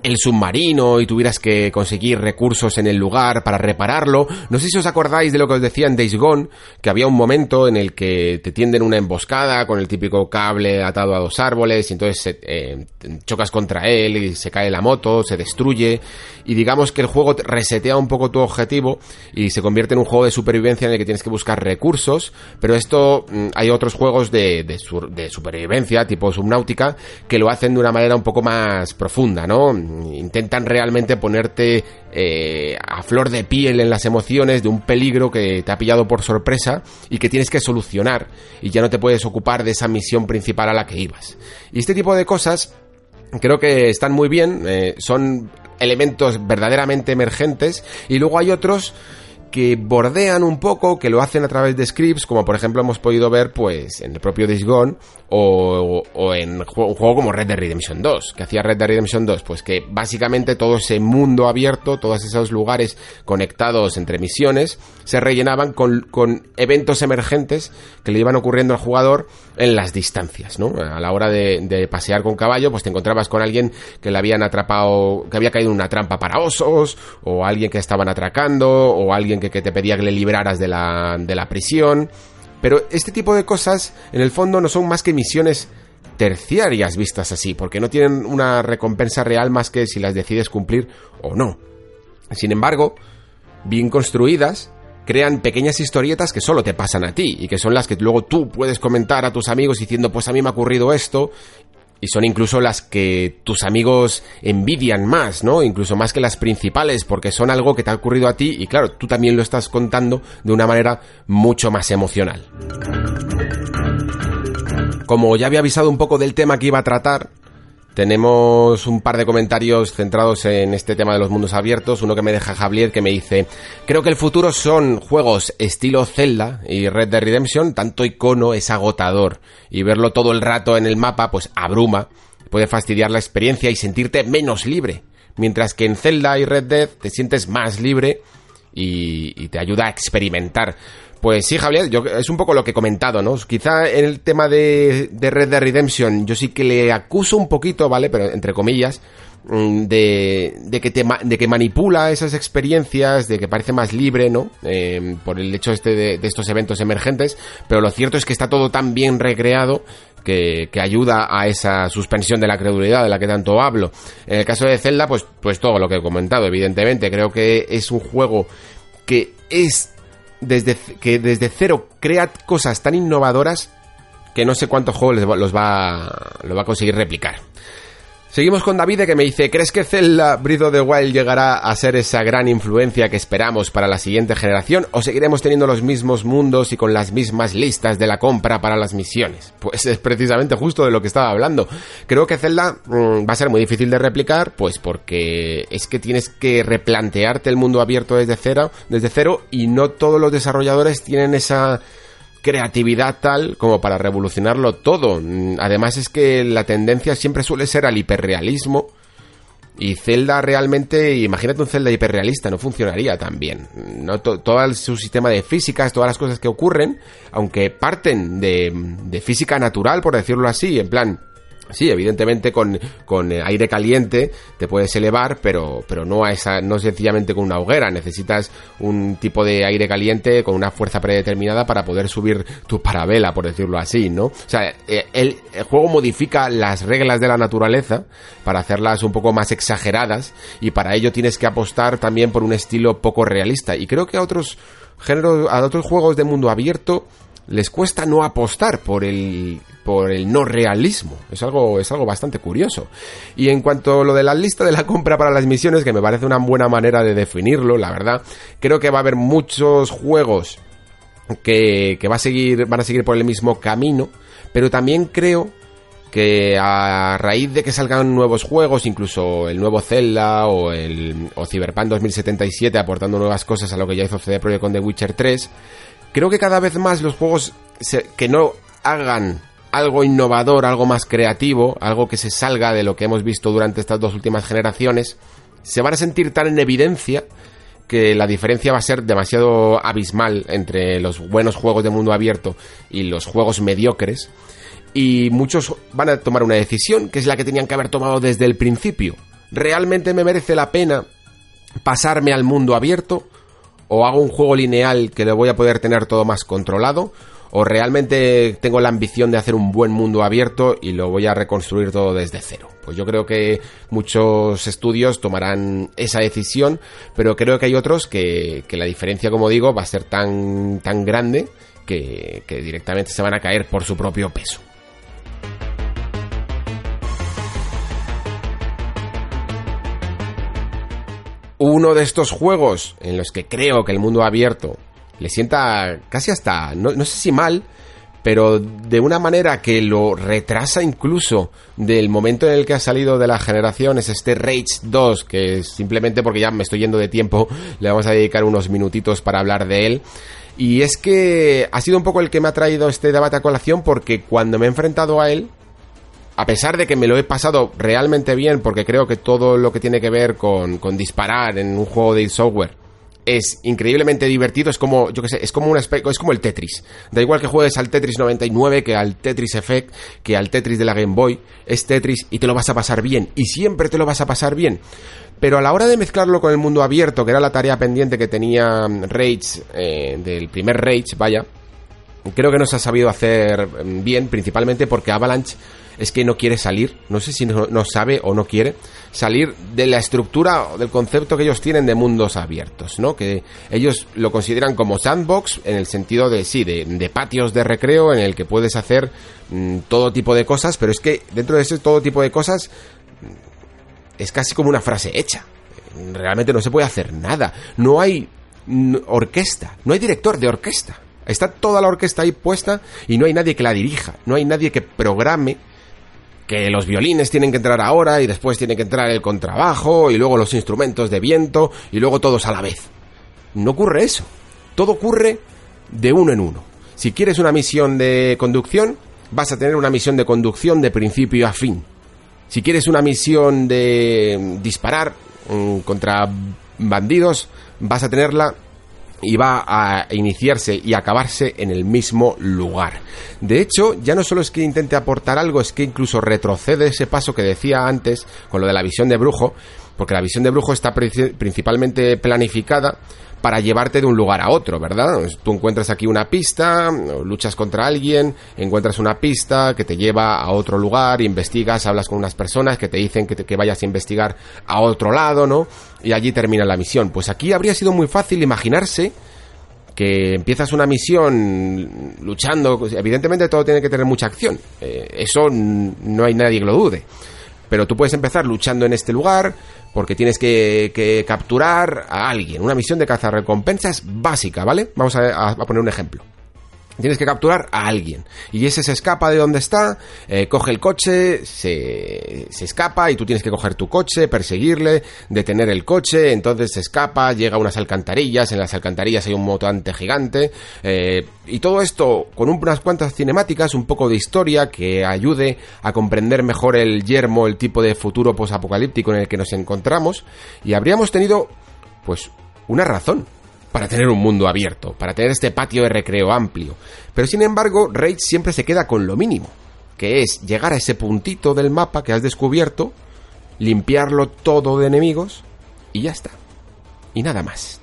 el submarino y tuvieras que conseguir recursos en el lugar para repararlo. No sé si os acordáis de lo que os decía en Days Gone, que había un momento en el que te tienden una emboscada con el típico cable atado a dos árboles y entonces eh, chocas contra él y se cae la moto, se destruye y digamos que el juego resetea un poco tu objetivo y se convierte en un juego de supervivencia en el que tienes que buscar recursos, pero esto mm, hay otros juegos de, de supervivencia tipo Subnautica que lo hacen de una manera un poco más profunda, ¿no? Intentan realmente ponerte eh, a flor de piel en las emociones de un peligro que te ha pillado por sorpresa y que tienes que solucionar y ya no te puedes ocupar de esa misión principal a la que ibas. Y este tipo de cosas creo que están muy bien, eh, son elementos verdaderamente emergentes y luego hay otros que bordean un poco, que lo hacen a través de scripts, como por ejemplo hemos podido ver pues en el propio Days Gone o, en un juego como Red Dead Redemption 2, que hacía Red Dead Redemption 2, pues que básicamente todo ese mundo abierto, todos esos lugares conectados entre misiones, se rellenaban con, con eventos emergentes que le iban ocurriendo al jugador en las distancias, ¿no? A la hora de, de, pasear con caballo, pues te encontrabas con alguien que le habían atrapado, que había caído en una trampa para osos, o alguien que estaban atracando, o alguien que, que te pedía que le liberaras de la, de la prisión. Pero este tipo de cosas, en el fondo, no son más que misiones terciarias vistas así, porque no tienen una recompensa real más que si las decides cumplir o no. Sin embargo, bien construidas, crean pequeñas historietas que solo te pasan a ti y que son las que luego tú puedes comentar a tus amigos diciendo pues a mí me ha ocurrido esto y son incluso las que tus amigos envidian más, ¿no? Incluso más que las principales, porque son algo que te ha ocurrido a ti y claro, tú también lo estás contando de una manera mucho más emocional. Como ya había avisado un poco del tema que iba a tratar, tenemos un par de comentarios centrados en este tema de los mundos abiertos. Uno que me deja Javier que me dice, creo que el futuro son juegos estilo Zelda y Red Dead Redemption, tanto icono es agotador y verlo todo el rato en el mapa pues abruma, puede fastidiar la experiencia y sentirte menos libre. Mientras que en Zelda y Red Dead te sientes más libre y, te ayuda a experimentar. Pues sí, Javier, yo, es un poco lo que he comentado, ¿no? Quizá en el tema de, de Red Dead Redemption yo sí que le acuso un poquito, ¿vale? Pero entre comillas, de, de, que te, de que manipula esas experiencias, de que parece más libre, ¿no? Eh, por el hecho este de, de, estos eventos emergentes, pero lo cierto es que está todo tan bien recreado que, que, ayuda a esa suspensión de la credulidad de la que tanto hablo. En el caso de Zelda, pues, pues todo lo que he comentado, evidentemente. Creo que es un juego que es desde, que desde cero crea cosas tan innovadoras que no sé cuántos juegos los va, lo va a conseguir replicar. Seguimos con David que me dice, ¿crees que Zelda Breath of the Wild llegará a ser esa gran influencia que esperamos para la siguiente generación o seguiremos teniendo los mismos mundos y con las mismas listas de la compra para las misiones? Pues es precisamente justo de lo que estaba hablando. Creo que Zelda mmm, va a ser muy difícil de replicar, pues porque es que tienes que replantearte el mundo abierto desde cero, desde cero y no todos los desarrolladores tienen esa creatividad tal como para revolucionarlo todo. Además es que la tendencia siempre suele ser al hiperrealismo. Y Zelda realmente, imagínate un Zelda hiperrealista, no funcionaría tan bien. No todo su sistema de físicas, todas las cosas que ocurren, aunque parten de, de física natural, por decirlo así, en plan, Sí, evidentemente con, con, aire caliente te puedes elevar, pero, pero no, a esa, no sencillamente con una hoguera. Necesitas un tipo de aire caliente con una fuerza predeterminada para poder subir tu parabela, por decirlo así, ¿no? O sea, eh, el, el juego modifica las reglas de la naturaleza para hacerlas un poco más exageradas y para ello tienes que apostar también por un estilo poco realista. Y creo que a otros géneros, a otros juegos de mundo abierto les cuesta no apostar por el por el no realismo. Es algo es algo bastante curioso. Y en cuanto a lo de la lista de la compra para las misiones, que me parece una buena manera de definirlo, la verdad, creo que va a haber muchos juegos que, que va a seguir van a seguir por el mismo camino, pero también creo que a raíz de que salgan nuevos juegos, incluso el nuevo Zelda o el o Cyberpunk 2077 aportando nuevas cosas a lo que ya hizo CD Projekt con The Witcher 3, creo que cada vez más los juegos que no hagan algo innovador, algo más creativo, algo que se salga de lo que hemos visto durante estas dos últimas generaciones, se van a sentir tan en evidencia que la diferencia va a ser demasiado abismal entre los buenos juegos de mundo abierto y los juegos mediocres. Y muchos van a tomar una decisión que es la que tenían que haber tomado desde el principio. ¿Realmente me merece la pena pasarme al mundo abierto? O hago un juego lineal que lo voy a poder tener todo más controlado, o realmente tengo la ambición de hacer un buen mundo abierto y lo voy a reconstruir todo desde cero. Pues yo creo que muchos estudios tomarán esa decisión, pero creo que hay otros que, que la diferencia, como digo, va a ser tan, tan grande que, que directamente se van a caer por su propio peso. Uno de estos juegos en los que creo que el mundo abierto le sienta casi hasta, no, no, sé si mal, pero de una manera que lo retrasa incluso del momento en el que ha salido de la generación es este Rage 2, que simplemente porque ya me estoy yendo de tiempo, le vamos a dedicar unos minutitos para hablar de él. Y es que ha sido un poco el que me ha traído este debate a colación porque cuando me he enfrentado a él, a pesar de que me lo he pasado realmente bien, porque creo que todo lo que tiene que ver con, con disparar en un juego de software es increíblemente divertido, es como, yo que sé, es como un es como el Tetris. Da igual que juegues al Tetris 99, que al Tetris Effect, que al Tetris de la Game Boy, es Tetris y te lo vas a pasar bien, y siempre te lo vas a pasar bien. Pero a la hora de mezclarlo con el mundo abierto, que era la tarea pendiente que tenía Rage, eh, del primer Rage, vaya, creo que no se ha sabido hacer mm, bien, principalmente porque Avalanche es que no quiere salir, no sé si no, sabe o no quiere salir de la estructura o del concepto que ellos tienen de mundos abiertos, ¿no? Que ellos lo consideran como sandbox en el sentido de, sí, de, de patios de recreo en el que puedes hacer mmm, todo tipo de cosas, pero es que dentro de ese todo tipo de cosas mm, es casi como una frase hecha. Realmente no se puede hacer nada. No hay orquesta, no hay director de orquesta. Está toda la orquesta ahí puesta y no hay nadie que la dirija, no hay nadie que programe que los violines tienen que entrar ahora y después tiene que entrar el contrabajo y luego los instrumentos de viento y luego todos a la vez. No ocurre eso. Todo ocurre de uno en uno. Si quieres una misión de conducción, vas a tener una misión de conducción de principio a fin. Si quieres una misión de disparar mmm, contra bandidos, vas a tenerla iba a iniciarse y acabarse en el mismo lugar. De hecho, ya no solo es que intente aportar algo, es que incluso retrocede ese paso que decía antes con lo de la visión de brujo, porque la visión de brujo está principalmente planificada para llevarte de un lugar a otro, ¿verdad? Tú encuentras aquí una pista, luchas contra alguien, encuentras una pista que te lleva a otro lugar, investigas, hablas con unas personas que te dicen que, que vayas a investigar a otro lado, ¿no? Y allí termina la misión. Pues aquí habría sido muy fácil imaginarse que empiezas una misión luchando, evidentemente todo tiene que tener mucha acción, eh, eso no hay nadie que lo dude, pero tú puedes empezar luchando en este lugar porque tienes que, capturar a alguien, una misión de cazarrecompensas básica, ¿vale? Vamos a poner un ejemplo. Tienes que capturar a alguien. Y ese se escapa de donde está, eh, coge el coche, se, se, escapa y tú tienes que coger tu coche, perseguirle, detener el coche, entonces se escapa, llega a unas alcantarillas, en las alcantarillas hay un mutante gigante. Eh, y todo esto con unas cuantas cinemáticas, un poco de historia que ayude a comprender mejor el yermo, el tipo de futuro posapocalíptico en el que nos encontramos. Y habríamos tenido, pues, una razón para tener un mundo abierto, para tener este patio de recreo amplio. Pero sin embargo, Rage siempre se queda con lo mínimo, que es llegar a ese puntito del mapa que has descubierto, limpiarlo todo de enemigos y ya está. Y nada más.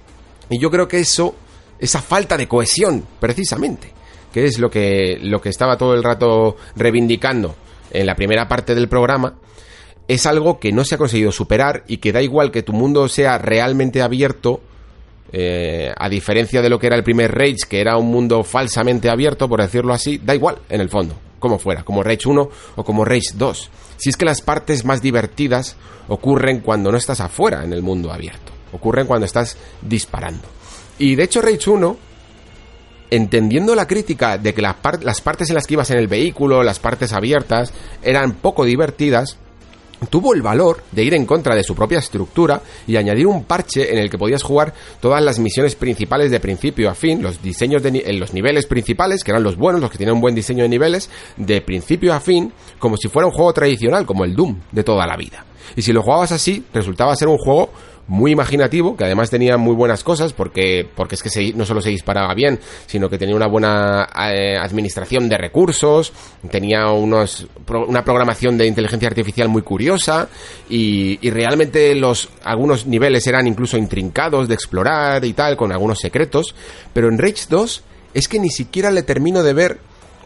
Y yo creo que eso, esa falta de cohesión, precisamente, que es lo que, lo que estaba todo el rato reivindicando en la primera parte del programa, es algo que no se ha conseguido superar y que da igual que tu mundo sea realmente abierto eh, a diferencia de lo que era el primer Rage, que era un mundo falsamente abierto, por decirlo así, da igual en el fondo, como fuera, como Rage 1 o como Rage 2. Si es que las partes más divertidas ocurren cuando no estás afuera en el mundo abierto, ocurren cuando estás disparando. Y de hecho Rage 1, entendiendo la crítica de que las partes en las que ibas en el vehículo, las partes abiertas, eran poco divertidas, tuvo el valor de ir en contra de su propia estructura y añadir un parche en el que podías jugar todas las misiones principales de principio a fin, los diseños de en los niveles principales, que eran los buenos, los que tenían un buen diseño de niveles, de principio a fin, como si fuera un juego tradicional, como el Doom de toda la vida. Y si lo jugabas así, resultaba ser un juego muy imaginativo, que además tenía muy buenas cosas, porque, porque es que no solo se disparaba bien, sino que tenía una buena eh, administración de recursos, tenía unos, una programación de inteligencia artificial muy curiosa, y, y realmente los, algunos niveles eran incluso intrincados de explorar y tal, con algunos secretos, pero en Rage 2 es que ni siquiera le termino de ver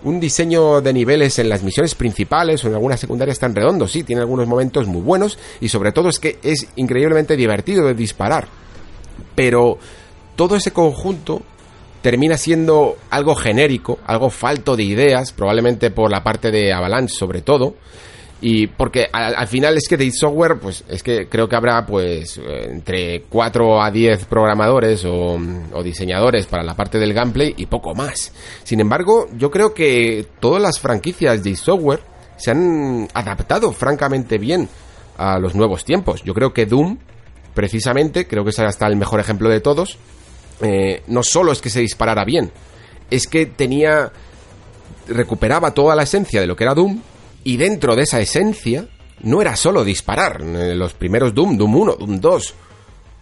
un diseño de niveles en las misiones principales o en algunas secundarias tan redondo. Sí, tiene algunos momentos muy buenos y sobre todo es que es increíblemente divertido de disparar. Pero todo ese conjunto termina siendo algo genérico, algo falto de ideas, probablemente por la parte de Avalanche sobre todo, y porque al, final es que de software, pues es que creo que habrá pues entre 4 a 10 programadores o, diseñadores para la parte del gameplay y poco más. Sin embargo, yo creo que todas las franquicias de software se han adaptado francamente bien a los nuevos tiempos. Yo creo que Doom, precisamente, creo que ese hasta el mejor ejemplo de todos, eh, no solo es que se disparara bien, es que tenía recuperaba toda la esencia de lo que era Doom y dentro de esa esencia, no era solo disparar. Los primeros Doom, Doom 1, Doom 2,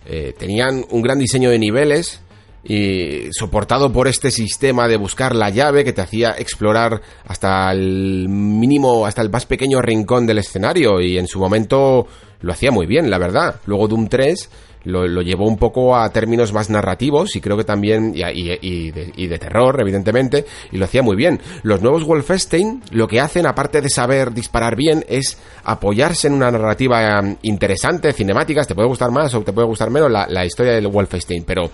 eh, tenían un gran diseño de niveles y soportado por este sistema de buscar la llave que te hacía explorar hasta el mínimo, hasta el más pequeño rincón del escenario y en su momento lo hacía muy bien, la verdad. Luego Doom 3 lo, llevó un poco a términos más narrativos y creo que también, y, de, terror, evidentemente, y lo hacía muy bien. Los nuevos Wolfenstein lo que hacen, aparte de saber disparar bien, es apoyarse en una narrativa um, interesante, cinemáticas, te puede gustar más o te puede gustar menos la, la historia del Wolfenstein, pero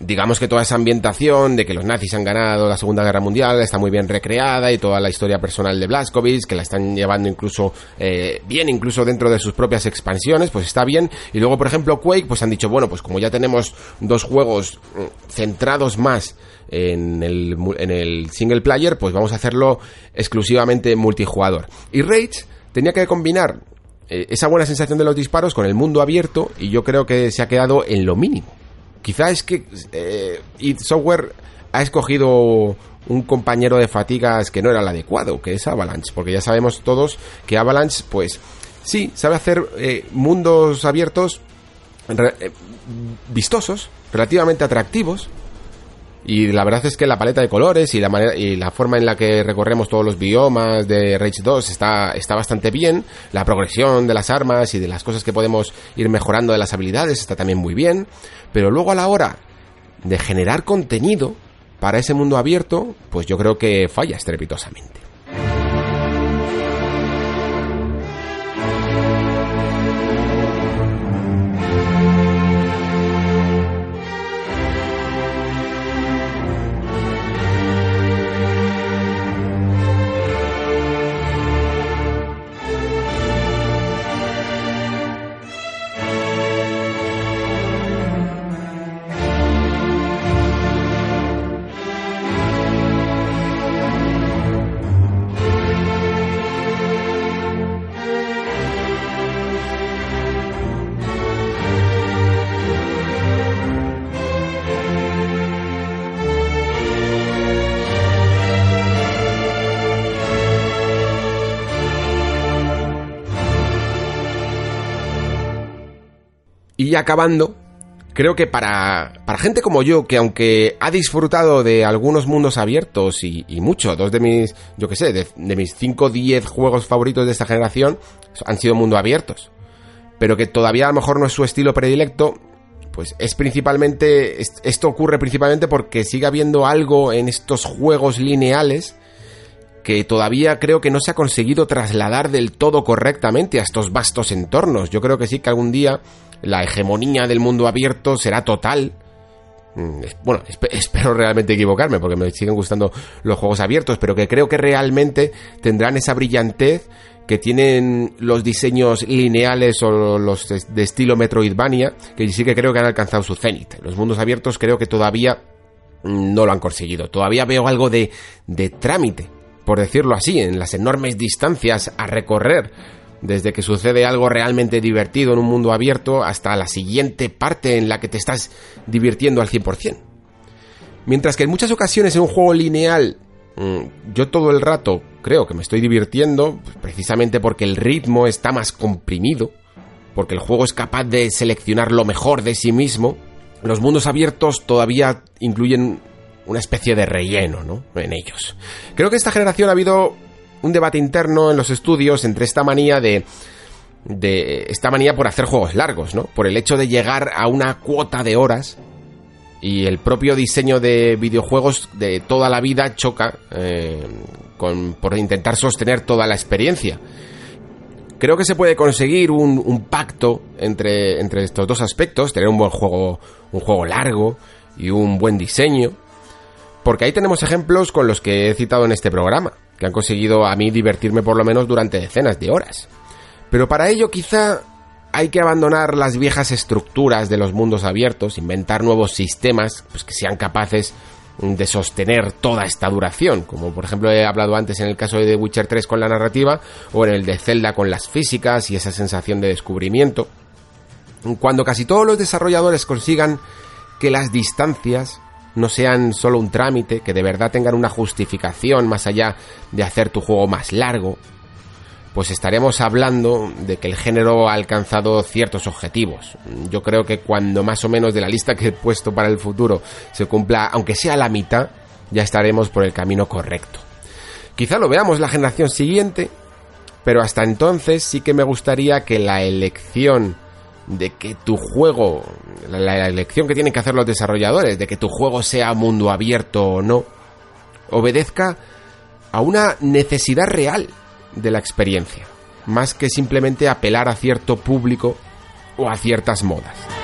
digamos que toda esa ambientación de que los nazis han ganado la Segunda Guerra Mundial está muy bien recreada y toda la historia personal de Blazkowicz, que la están llevando incluso eh, bien, incluso dentro de sus propias expansiones, pues está bien. Y luego, por ejemplo, Quake, pues han dicho, bueno, pues como ya tenemos dos juegos mm, centrados más en el, en el single player, pues vamos a hacerlo exclusivamente multijugador. Y Rage tenía que combinar eh, esa buena sensación de los disparos con el mundo abierto y yo creo que se ha quedado en lo mínimo. Quizá es que eh, Software ha escogido un compañero de fatigas que no era el adecuado, que es Avalanche, porque ya sabemos todos que Avalanche, pues sí, sabe hacer eh, mundos abiertos eh, vistosos, relativamente atractivos. Y la verdad es que la paleta de colores y la, manera, y la forma en la que recorremos todos los biomas de Rage 2 está, está bastante bien. La progresión de las armas y de las cosas que podemos ir mejorando de las habilidades está también muy bien. Pero luego a la hora de generar contenido para ese mundo abierto, pues yo creo que falla estrepitosamente. Y acabando, creo que para, para gente como yo, que aunque ha disfrutado de algunos mundos abiertos y, mucho, dos de mis, yo qué sé, de, mis 5 o 10 juegos favoritos de esta generación han sido mundo abiertos, pero que todavía a lo mejor no es su estilo predilecto, pues es principalmente, esto ocurre principalmente porque sigue habiendo algo en estos juegos lineales que todavía creo que no se ha conseguido trasladar del todo correctamente a estos vastos entornos. Yo creo que sí que algún día la hegemonía del mundo abierto será total. Mm, bueno, espero realmente equivocarme porque me siguen gustando los juegos abiertos, pero que creo que realmente tendrán esa brillantez que tienen los diseños lineales o los de estilo Metroidvania, que sí que creo que han alcanzado su cenit. Los mundos abiertos creo que todavía no lo han conseguido. Todavía veo algo de, de trámite, por decirlo así, en las enormes distancias a recorrer desde que sucede algo realmente divertido en un mundo abierto hasta la siguiente parte en la que te estás divirtiendo al 100%. Mientras que en muchas ocasiones en un juego lineal mm, yo todo el rato creo que me estoy divirtiendo precisamente porque el ritmo está más comprimido, porque el juego es capaz de seleccionar lo mejor de sí mismo, los mundos abiertos todavía incluyen una especie de relleno, ¿no? En ellos. Creo que esta generación ha habido un debate interno en los estudios entre esta manía de de esta manía por hacer juegos largos, ¿no? Por el hecho de llegar a una cuota de horas y el propio diseño de videojuegos de toda la vida choca eh, por intentar sostener toda la experiencia. Creo que se puede conseguir un, un, pacto entre, entre estos dos aspectos, tener un buen juego, un juego largo y un buen diseño, porque ahí tenemos ejemplos con los que he citado en este programa que han conseguido a mí divertirme por lo menos durante decenas de horas. Pero para ello quizá hay que abandonar las viejas estructuras de los mundos abiertos, inventar nuevos sistemas pues, que sean capaces de sostener toda esta duración, como por ejemplo he hablado antes en el caso de The Witcher 3 con la narrativa, o en el de Zelda con las físicas y esa sensación de descubrimiento. Cuando casi todos los desarrolladores consigan que las distancias no sean solo un trámite, que de verdad tengan una justificación más allá de hacer tu juego más largo, pues estaremos hablando de que el género ha alcanzado ciertos objetivos. Yo creo que cuando más o menos de la lista que he puesto para el futuro se cumpla, aunque sea la mitad, ya estaremos por el camino correcto. Quizá lo veamos la generación siguiente, pero hasta entonces sí que me gustaría que la elección de que tu juego, la elección que tienen que hacer los desarrolladores, de que tu juego sea mundo abierto o no, obedezca a una necesidad real de la experiencia, más que simplemente apelar a cierto público o a ciertas modas.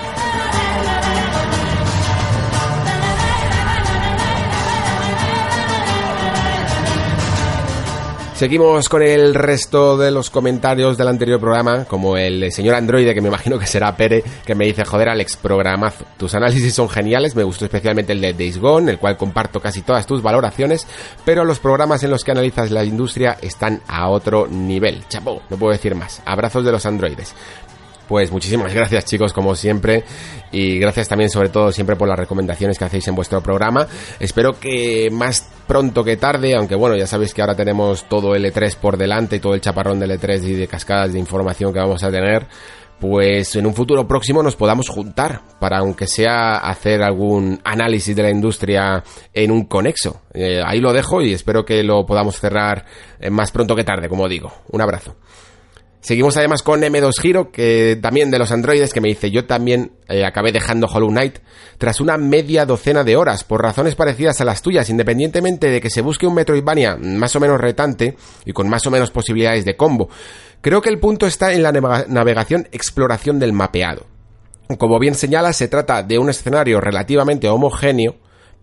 Seguimos con el resto de los comentarios del anterior programa, como el señor Androide, que me imagino que será Pere, que me dice, joder Alex, programazo. Tus análisis son geniales, me gustó especialmente el de Days Gone, el cual comparto casi todas tus valoraciones, pero los programas en los que analizas la industria están a otro nivel. Chapo, no puedo decir más. Abrazos de los androides. Pues muchísimas gracias chicos como siempre y gracias también sobre todo siempre por las recomendaciones que hacéis en vuestro programa. Espero que más pronto que tarde, aunque bueno, ya sabéis que ahora tenemos todo el E3 por delante y todo el chaparrón del E3 y de cascadas de información que vamos a tener, pues en un futuro próximo nos podamos juntar para aunque sea hacer algún análisis de la industria en un conexo. Eh, ahí lo dejo y espero que lo podamos cerrar eh, más pronto que tarde, como digo. Un abrazo. Seguimos además con M2 Hero, que también de los androides, que me dice, yo también eh, acabé dejando Hollow Knight tras una media docena de horas, por razones parecidas a las tuyas, independientemente de que se busque un Metroidvania más o menos retante y con más o menos posibilidades de combo. Creo que el punto está en la navegación exploración del mapeado. Como bien señala, se trata de un escenario relativamente homogéneo,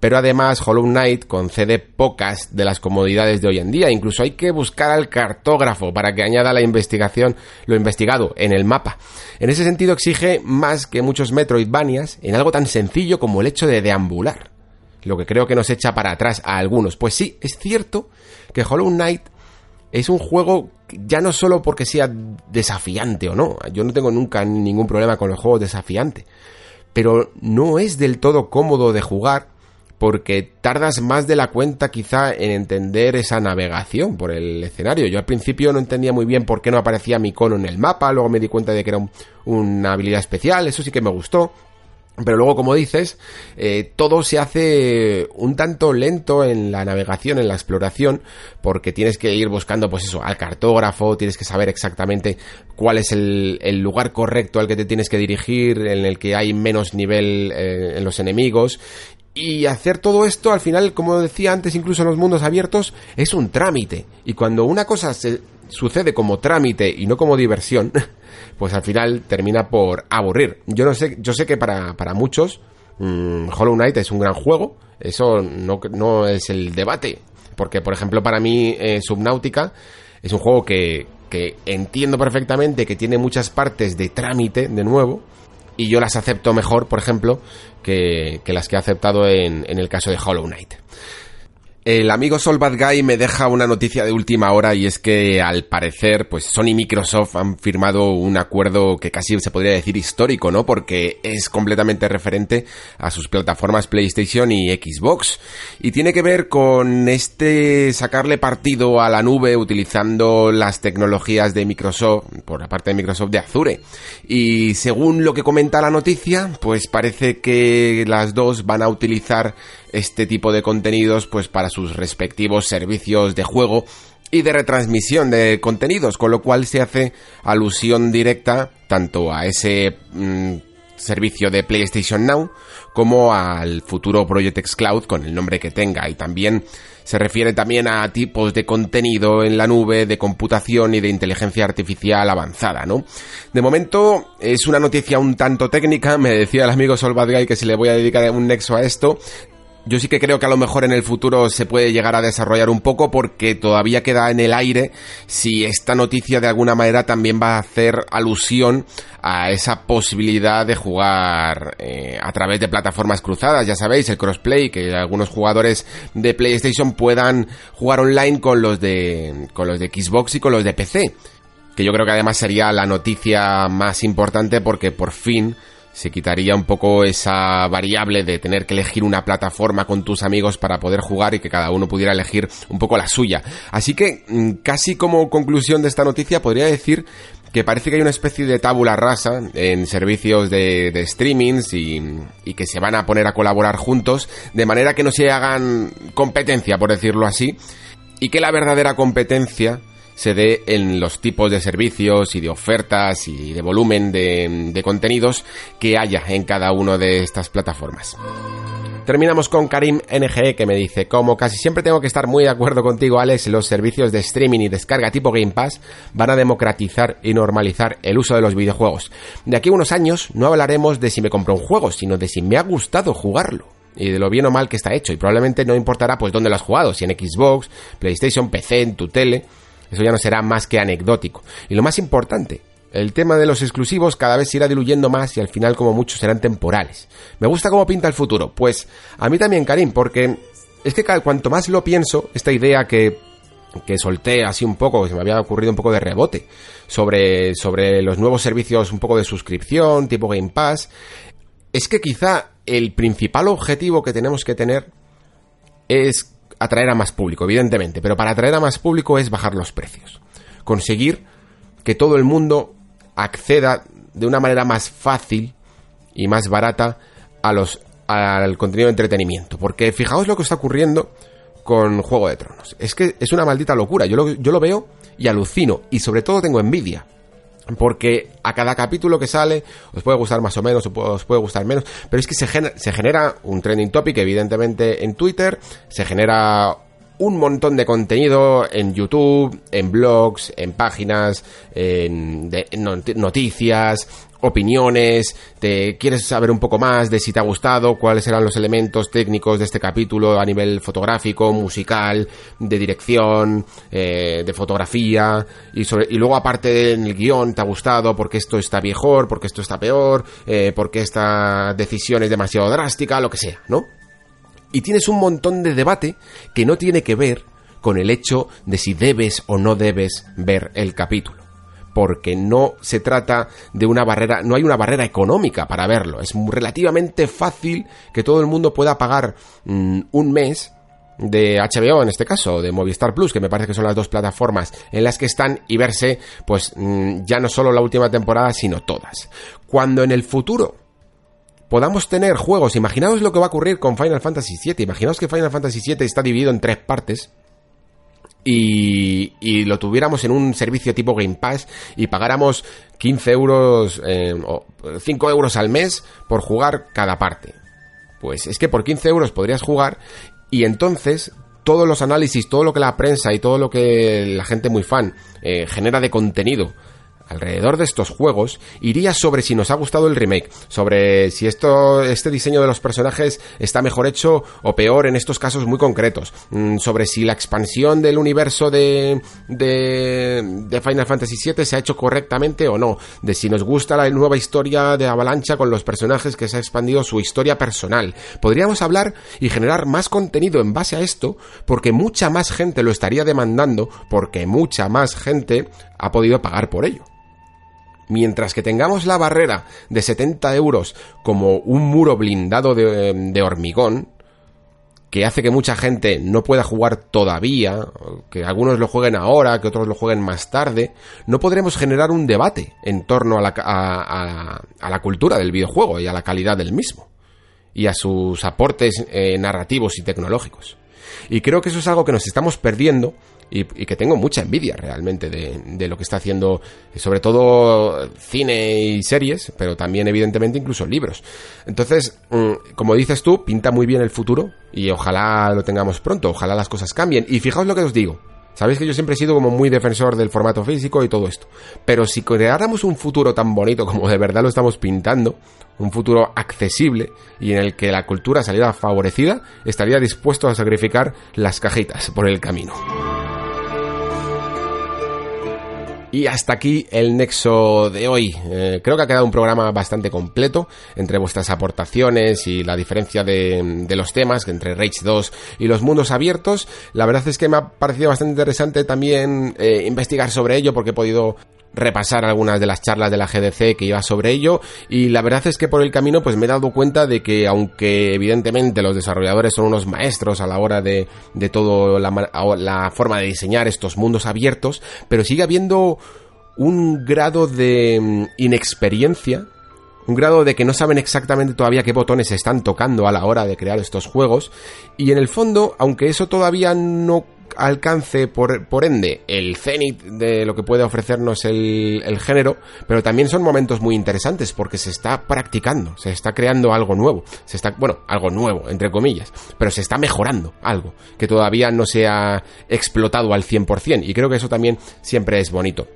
pero además Hollow Knight concede pocas de las comodidades de hoy en día. Incluso hay que buscar al cartógrafo para que añada la investigación, lo investigado en el mapa. En ese sentido exige más que muchos Metroidvanias en algo tan sencillo como el hecho de deambular. Lo que creo que nos echa para atrás a algunos. Pues sí, es cierto que Hollow Knight es un juego ya no solo porque sea desafiante o no. Yo no tengo nunca ningún problema con los juegos desafiantes. Pero no es del todo cómodo de jugar porque tardas más de la cuenta quizá en entender esa navegación por el escenario. Yo al principio no entendía muy bien por qué no aparecía mi icono en el mapa, luego me di cuenta de que era una habilidad especial, eso sí que me gustó. Pero luego, como dices, eh, todo se hace un tanto lento en la navegación, en la exploración, porque tienes que ir buscando, pues eso, al cartógrafo, tienes que saber exactamente cuál es el, lugar correcto al que te tienes que dirigir, en el que hay menos nivel eh, en los enemigos, y hacer todo esto, al final, como decía antes, incluso en los mundos abiertos, es un trámite. Y cuando una cosa se sucede como trámite y no como diversión, pues al final termina por aburrir. Yo no sé, yo sé que para, para muchos mm, Hollow Knight es un gran juego, eso no, no es el debate. Porque, por ejemplo, para mí eh, Subnautica es un juego que, que entiendo perfectamente que tiene muchas partes de trámite, de nuevo, y yo las acepto mejor, por ejemplo, que, las que he aceptado en, en el caso de Hollow Knight. El amigo Sol Bad Guy me deja una noticia de última hora y es que al parecer pues Sony y Microsoft han firmado un acuerdo que casi se podría decir histórico, ¿no? Porque es completamente referente a sus plataformas PlayStation y Xbox y tiene que ver con este sacarle partido a la nube utilizando las tecnologías de Microsoft, por la parte de Microsoft de Azure. Y según lo que comenta la noticia, pues parece que las dos van a utilizar este tipo de contenidos pues para sus respectivos servicios de juego y de retransmisión de contenidos, con lo cual se hace alusión directa tanto a ese mm, servicio de PlayStation Now como al futuro Project X Cloud con el nombre que tenga y también se refiere también a tipos de contenido en la nube, de computación y de inteligencia artificial avanzada, ¿no? De momento es una noticia un tanto técnica, me decía el amigo Solvadguy que si le voy a dedicar un nexo a esto, yo sí que creo que a lo mejor en el futuro se puede llegar a desarrollar un poco porque todavía queda en el aire si esta noticia de alguna manera también va a hacer alusión a esa posibilidad de jugar eh, a través de plataformas cruzadas, ya sabéis, el crossplay, que algunos jugadores de PlayStation puedan jugar online con los de con los de Xbox y con los de PC, que yo creo que además sería la noticia más importante porque por fin se quitaría un poco esa variable de tener que elegir una plataforma con tus amigos para poder jugar y que cada uno pudiera elegir un poco la suya. Así que, mm, casi como conclusión de esta noticia, podría decir que parece que hay una especie de tabula rasa en servicios de, de streamings y, y, que se van a poner a colaborar juntos, de manera que no se hagan competencia, por decirlo así, y que la verdadera competencia se dé en los tipos de servicios y de ofertas y de volumen de, contenidos que haya en cada una de estas plataformas. Terminamos con Karim NGE que me dice, como casi siempre tengo que estar muy de acuerdo contigo Alex, los servicios de streaming y descarga tipo Game Pass van a democratizar y normalizar el uso de los videojuegos. De aquí a unos años no hablaremos de si me compro un juego, sino de si me ha gustado jugarlo y de lo bien o mal que está hecho y probablemente no importará pues dónde lo has jugado, si en Xbox, PlayStation, PC, en tu tele eso ya no será más que anecdótico. Y lo más importante, el tema de los exclusivos cada vez se irá diluyendo más y al final como muchos serán temporales. Me gusta cómo pinta el futuro. Pues a mí también, Karim, porque es que cuanto más lo pienso, esta idea que, que solté así un poco, que se me había ocurrido un poco de rebote, sobre, sobre los nuevos servicios un poco de suscripción, tipo Game Pass, es que quizá el principal objetivo que tenemos que tener es atraer a más público, evidentemente, pero para atraer a más público es bajar los precios. Conseguir que todo el mundo acceda de una manera más fácil y más barata a los al contenido de entretenimiento. Porque fijaos lo que está ocurriendo con Juego de Tronos. Es que es una maldita locura. Yo lo, yo lo veo y alucino. Y sobre todo tengo envidia. Porque a cada capítulo que sale os puede gustar más o menos, os puede gustar menos, pero es que se genera, un trending topic evidentemente en Twitter, se genera un montón de contenido en YouTube, en blogs, en páginas, en, noticias, opiniones, te quieres saber un poco más de si te ha gustado, cuáles eran los elementos técnicos de este capítulo a nivel fotográfico, musical, de dirección, eh, de fotografía, y, luego aparte en el guion te ha gustado porque esto está mejor, porque esto está peor, eh, porque esta decisión es demasiado drástica, lo que sea, ¿no? Y tienes un montón de debate que no tiene que ver con el hecho de si debes o no debes ver el capítulo porque no se trata de una barrera, no hay una barrera económica para verlo. Es relativamente fácil que todo el mundo pueda pagar mm, un mes de HBO en este caso, de Movistar Plus, que me parece que son las dos plataformas en las que están y verse, pues mm, ya no solo la última temporada, sino todas. Cuando en el futuro podamos tener juegos, imaginaos lo que va a ocurrir con Final Fantasy VII, imaginaos que Final Fantasy VII está dividido en tres partes, y, lo tuviéramos en un servicio tipo Game Pass y pagáramos 15 euros eh, o 5 euros al mes por jugar cada parte. Pues es que por 15 euros podrías jugar y entonces todos los análisis, todo lo que la prensa y todo lo que la gente muy fan eh, genera de contenido alrededor de estos juegos iría sobre si nos ha gustado el remake, sobre si esto, este diseño de los personajes está mejor hecho o peor en estos casos muy concretos, mm, sobre si la expansión del universo de, de, Final Fantasy VII se ha hecho correctamente o no, de si nos gusta la nueva historia de Avalancha con los personajes que se ha expandido su historia personal. Podríamos hablar y generar más contenido en base a esto porque mucha más gente lo estaría demandando porque mucha más gente ha podido pagar por ello. Mientras que tengamos la barrera de 70 euros como un muro blindado de, hormigón, que hace que mucha gente no pueda jugar todavía, que algunos lo jueguen ahora, que otros lo jueguen más tarde, no podremos generar un debate en torno a la, a, la cultura del videojuego y a la calidad del mismo, y a sus aportes eh, narrativos y tecnológicos. Y creo que eso es algo que nos estamos perdiendo y, que tengo mucha envidia realmente de, lo que está haciendo, sobre todo cine y series, pero también evidentemente incluso libros. Entonces, mm, como dices tú, pinta muy bien el futuro y ojalá lo tengamos pronto, ojalá las cosas cambien. Y fijaos lo que os digo. Sabéis que yo siempre he sido como muy defensor del formato físico y todo esto. Pero si creáramos un futuro tan bonito como de verdad lo estamos pintando, un futuro accesible y en el que la cultura saliera favorecida, estaría dispuesto a sacrificar las cajitas por el camino. Y hasta aquí el nexo de hoy. Eh, creo que ha quedado un programa bastante completo entre vuestras aportaciones y la diferencia de, los temas entre Rage 2 y los mundos abiertos. La verdad es que me ha parecido bastante interesante también eh, investigar sobre ello porque he podido repasar algunas de las charlas de la GDC que iba sobre ello. Y la verdad es que por el camino pues me he dado cuenta de que aunque evidentemente los desarrolladores son unos maestros a la hora de, de todo la, la forma de diseñar estos mundos abiertos, pero sigue habiendo un grado de mm, inexperiencia un grado de que no saben exactamente todavía qué botones están tocando a la hora de crear estos juegos. Y en el fondo, aunque eso todavía no alcance por, por ende el cenit de lo que puede ofrecernos el, el, género, pero también son momentos muy interesantes porque se está practicando, se está creando algo nuevo, se está, bueno, algo nuevo, entre comillas, pero se está mejorando algo que todavía no se ha explotado al 100% y creo que eso también siempre es bonito.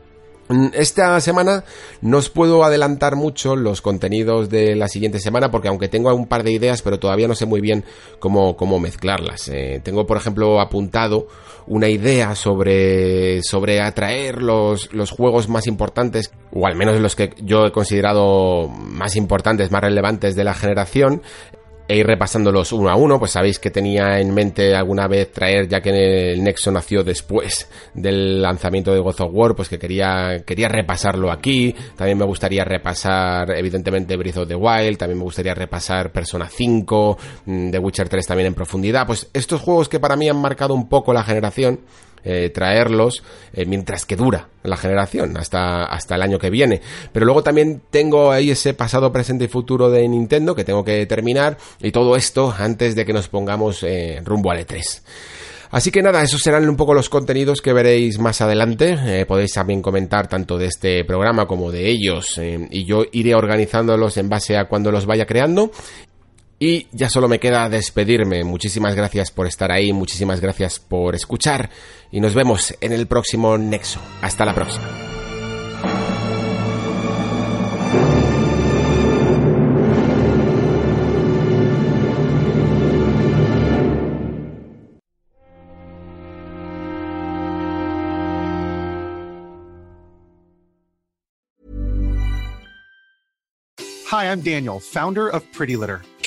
Esta semana no os puedo adelantar mucho los contenidos de la siguiente semana porque aunque tengo un par de ideas pero todavía no sé muy bien cómo, cómo mezclarlas. Eh, tengo por ejemplo apuntado una idea sobre, sobre atraer los, los juegos más importantes o al menos los que yo he considerado más importantes, más relevantes de la generación e ir repasándolos uno a uno, pues sabéis que tenía en mente alguna vez traer, ya que el Nexo nació después del lanzamiento de God of War, pues que quería, quería repasarlo aquí, también me gustaría repasar evidentemente Breath of the Wild, también me gustaría repasar Persona 5, mm, The Witcher 3 también en profundidad, pues estos juegos que para mí han marcado un poco la generación, eh, traerlos eh, mientras que dura la generación, hasta, hasta el año que viene. Pero luego también tengo ahí ese pasado, presente y futuro de Nintendo que tengo que terminar y todo esto antes de que nos pongamos rumbo al E3. Así que nada, esos serán un poco los contenidos que veréis más adelante. Eh, podéis también comentar tanto de este programa como de ellos eh, y yo iré organizándolos en base a cuando los vaya creando. Y ya solo me queda despedirme. Muchísimas gracias por estar ahí, muchísimas gracias por escuchar y nos vemos en el próximo Nexo. Hasta la próxima. Hi, I'm Daniel, founder of Pretty Litter.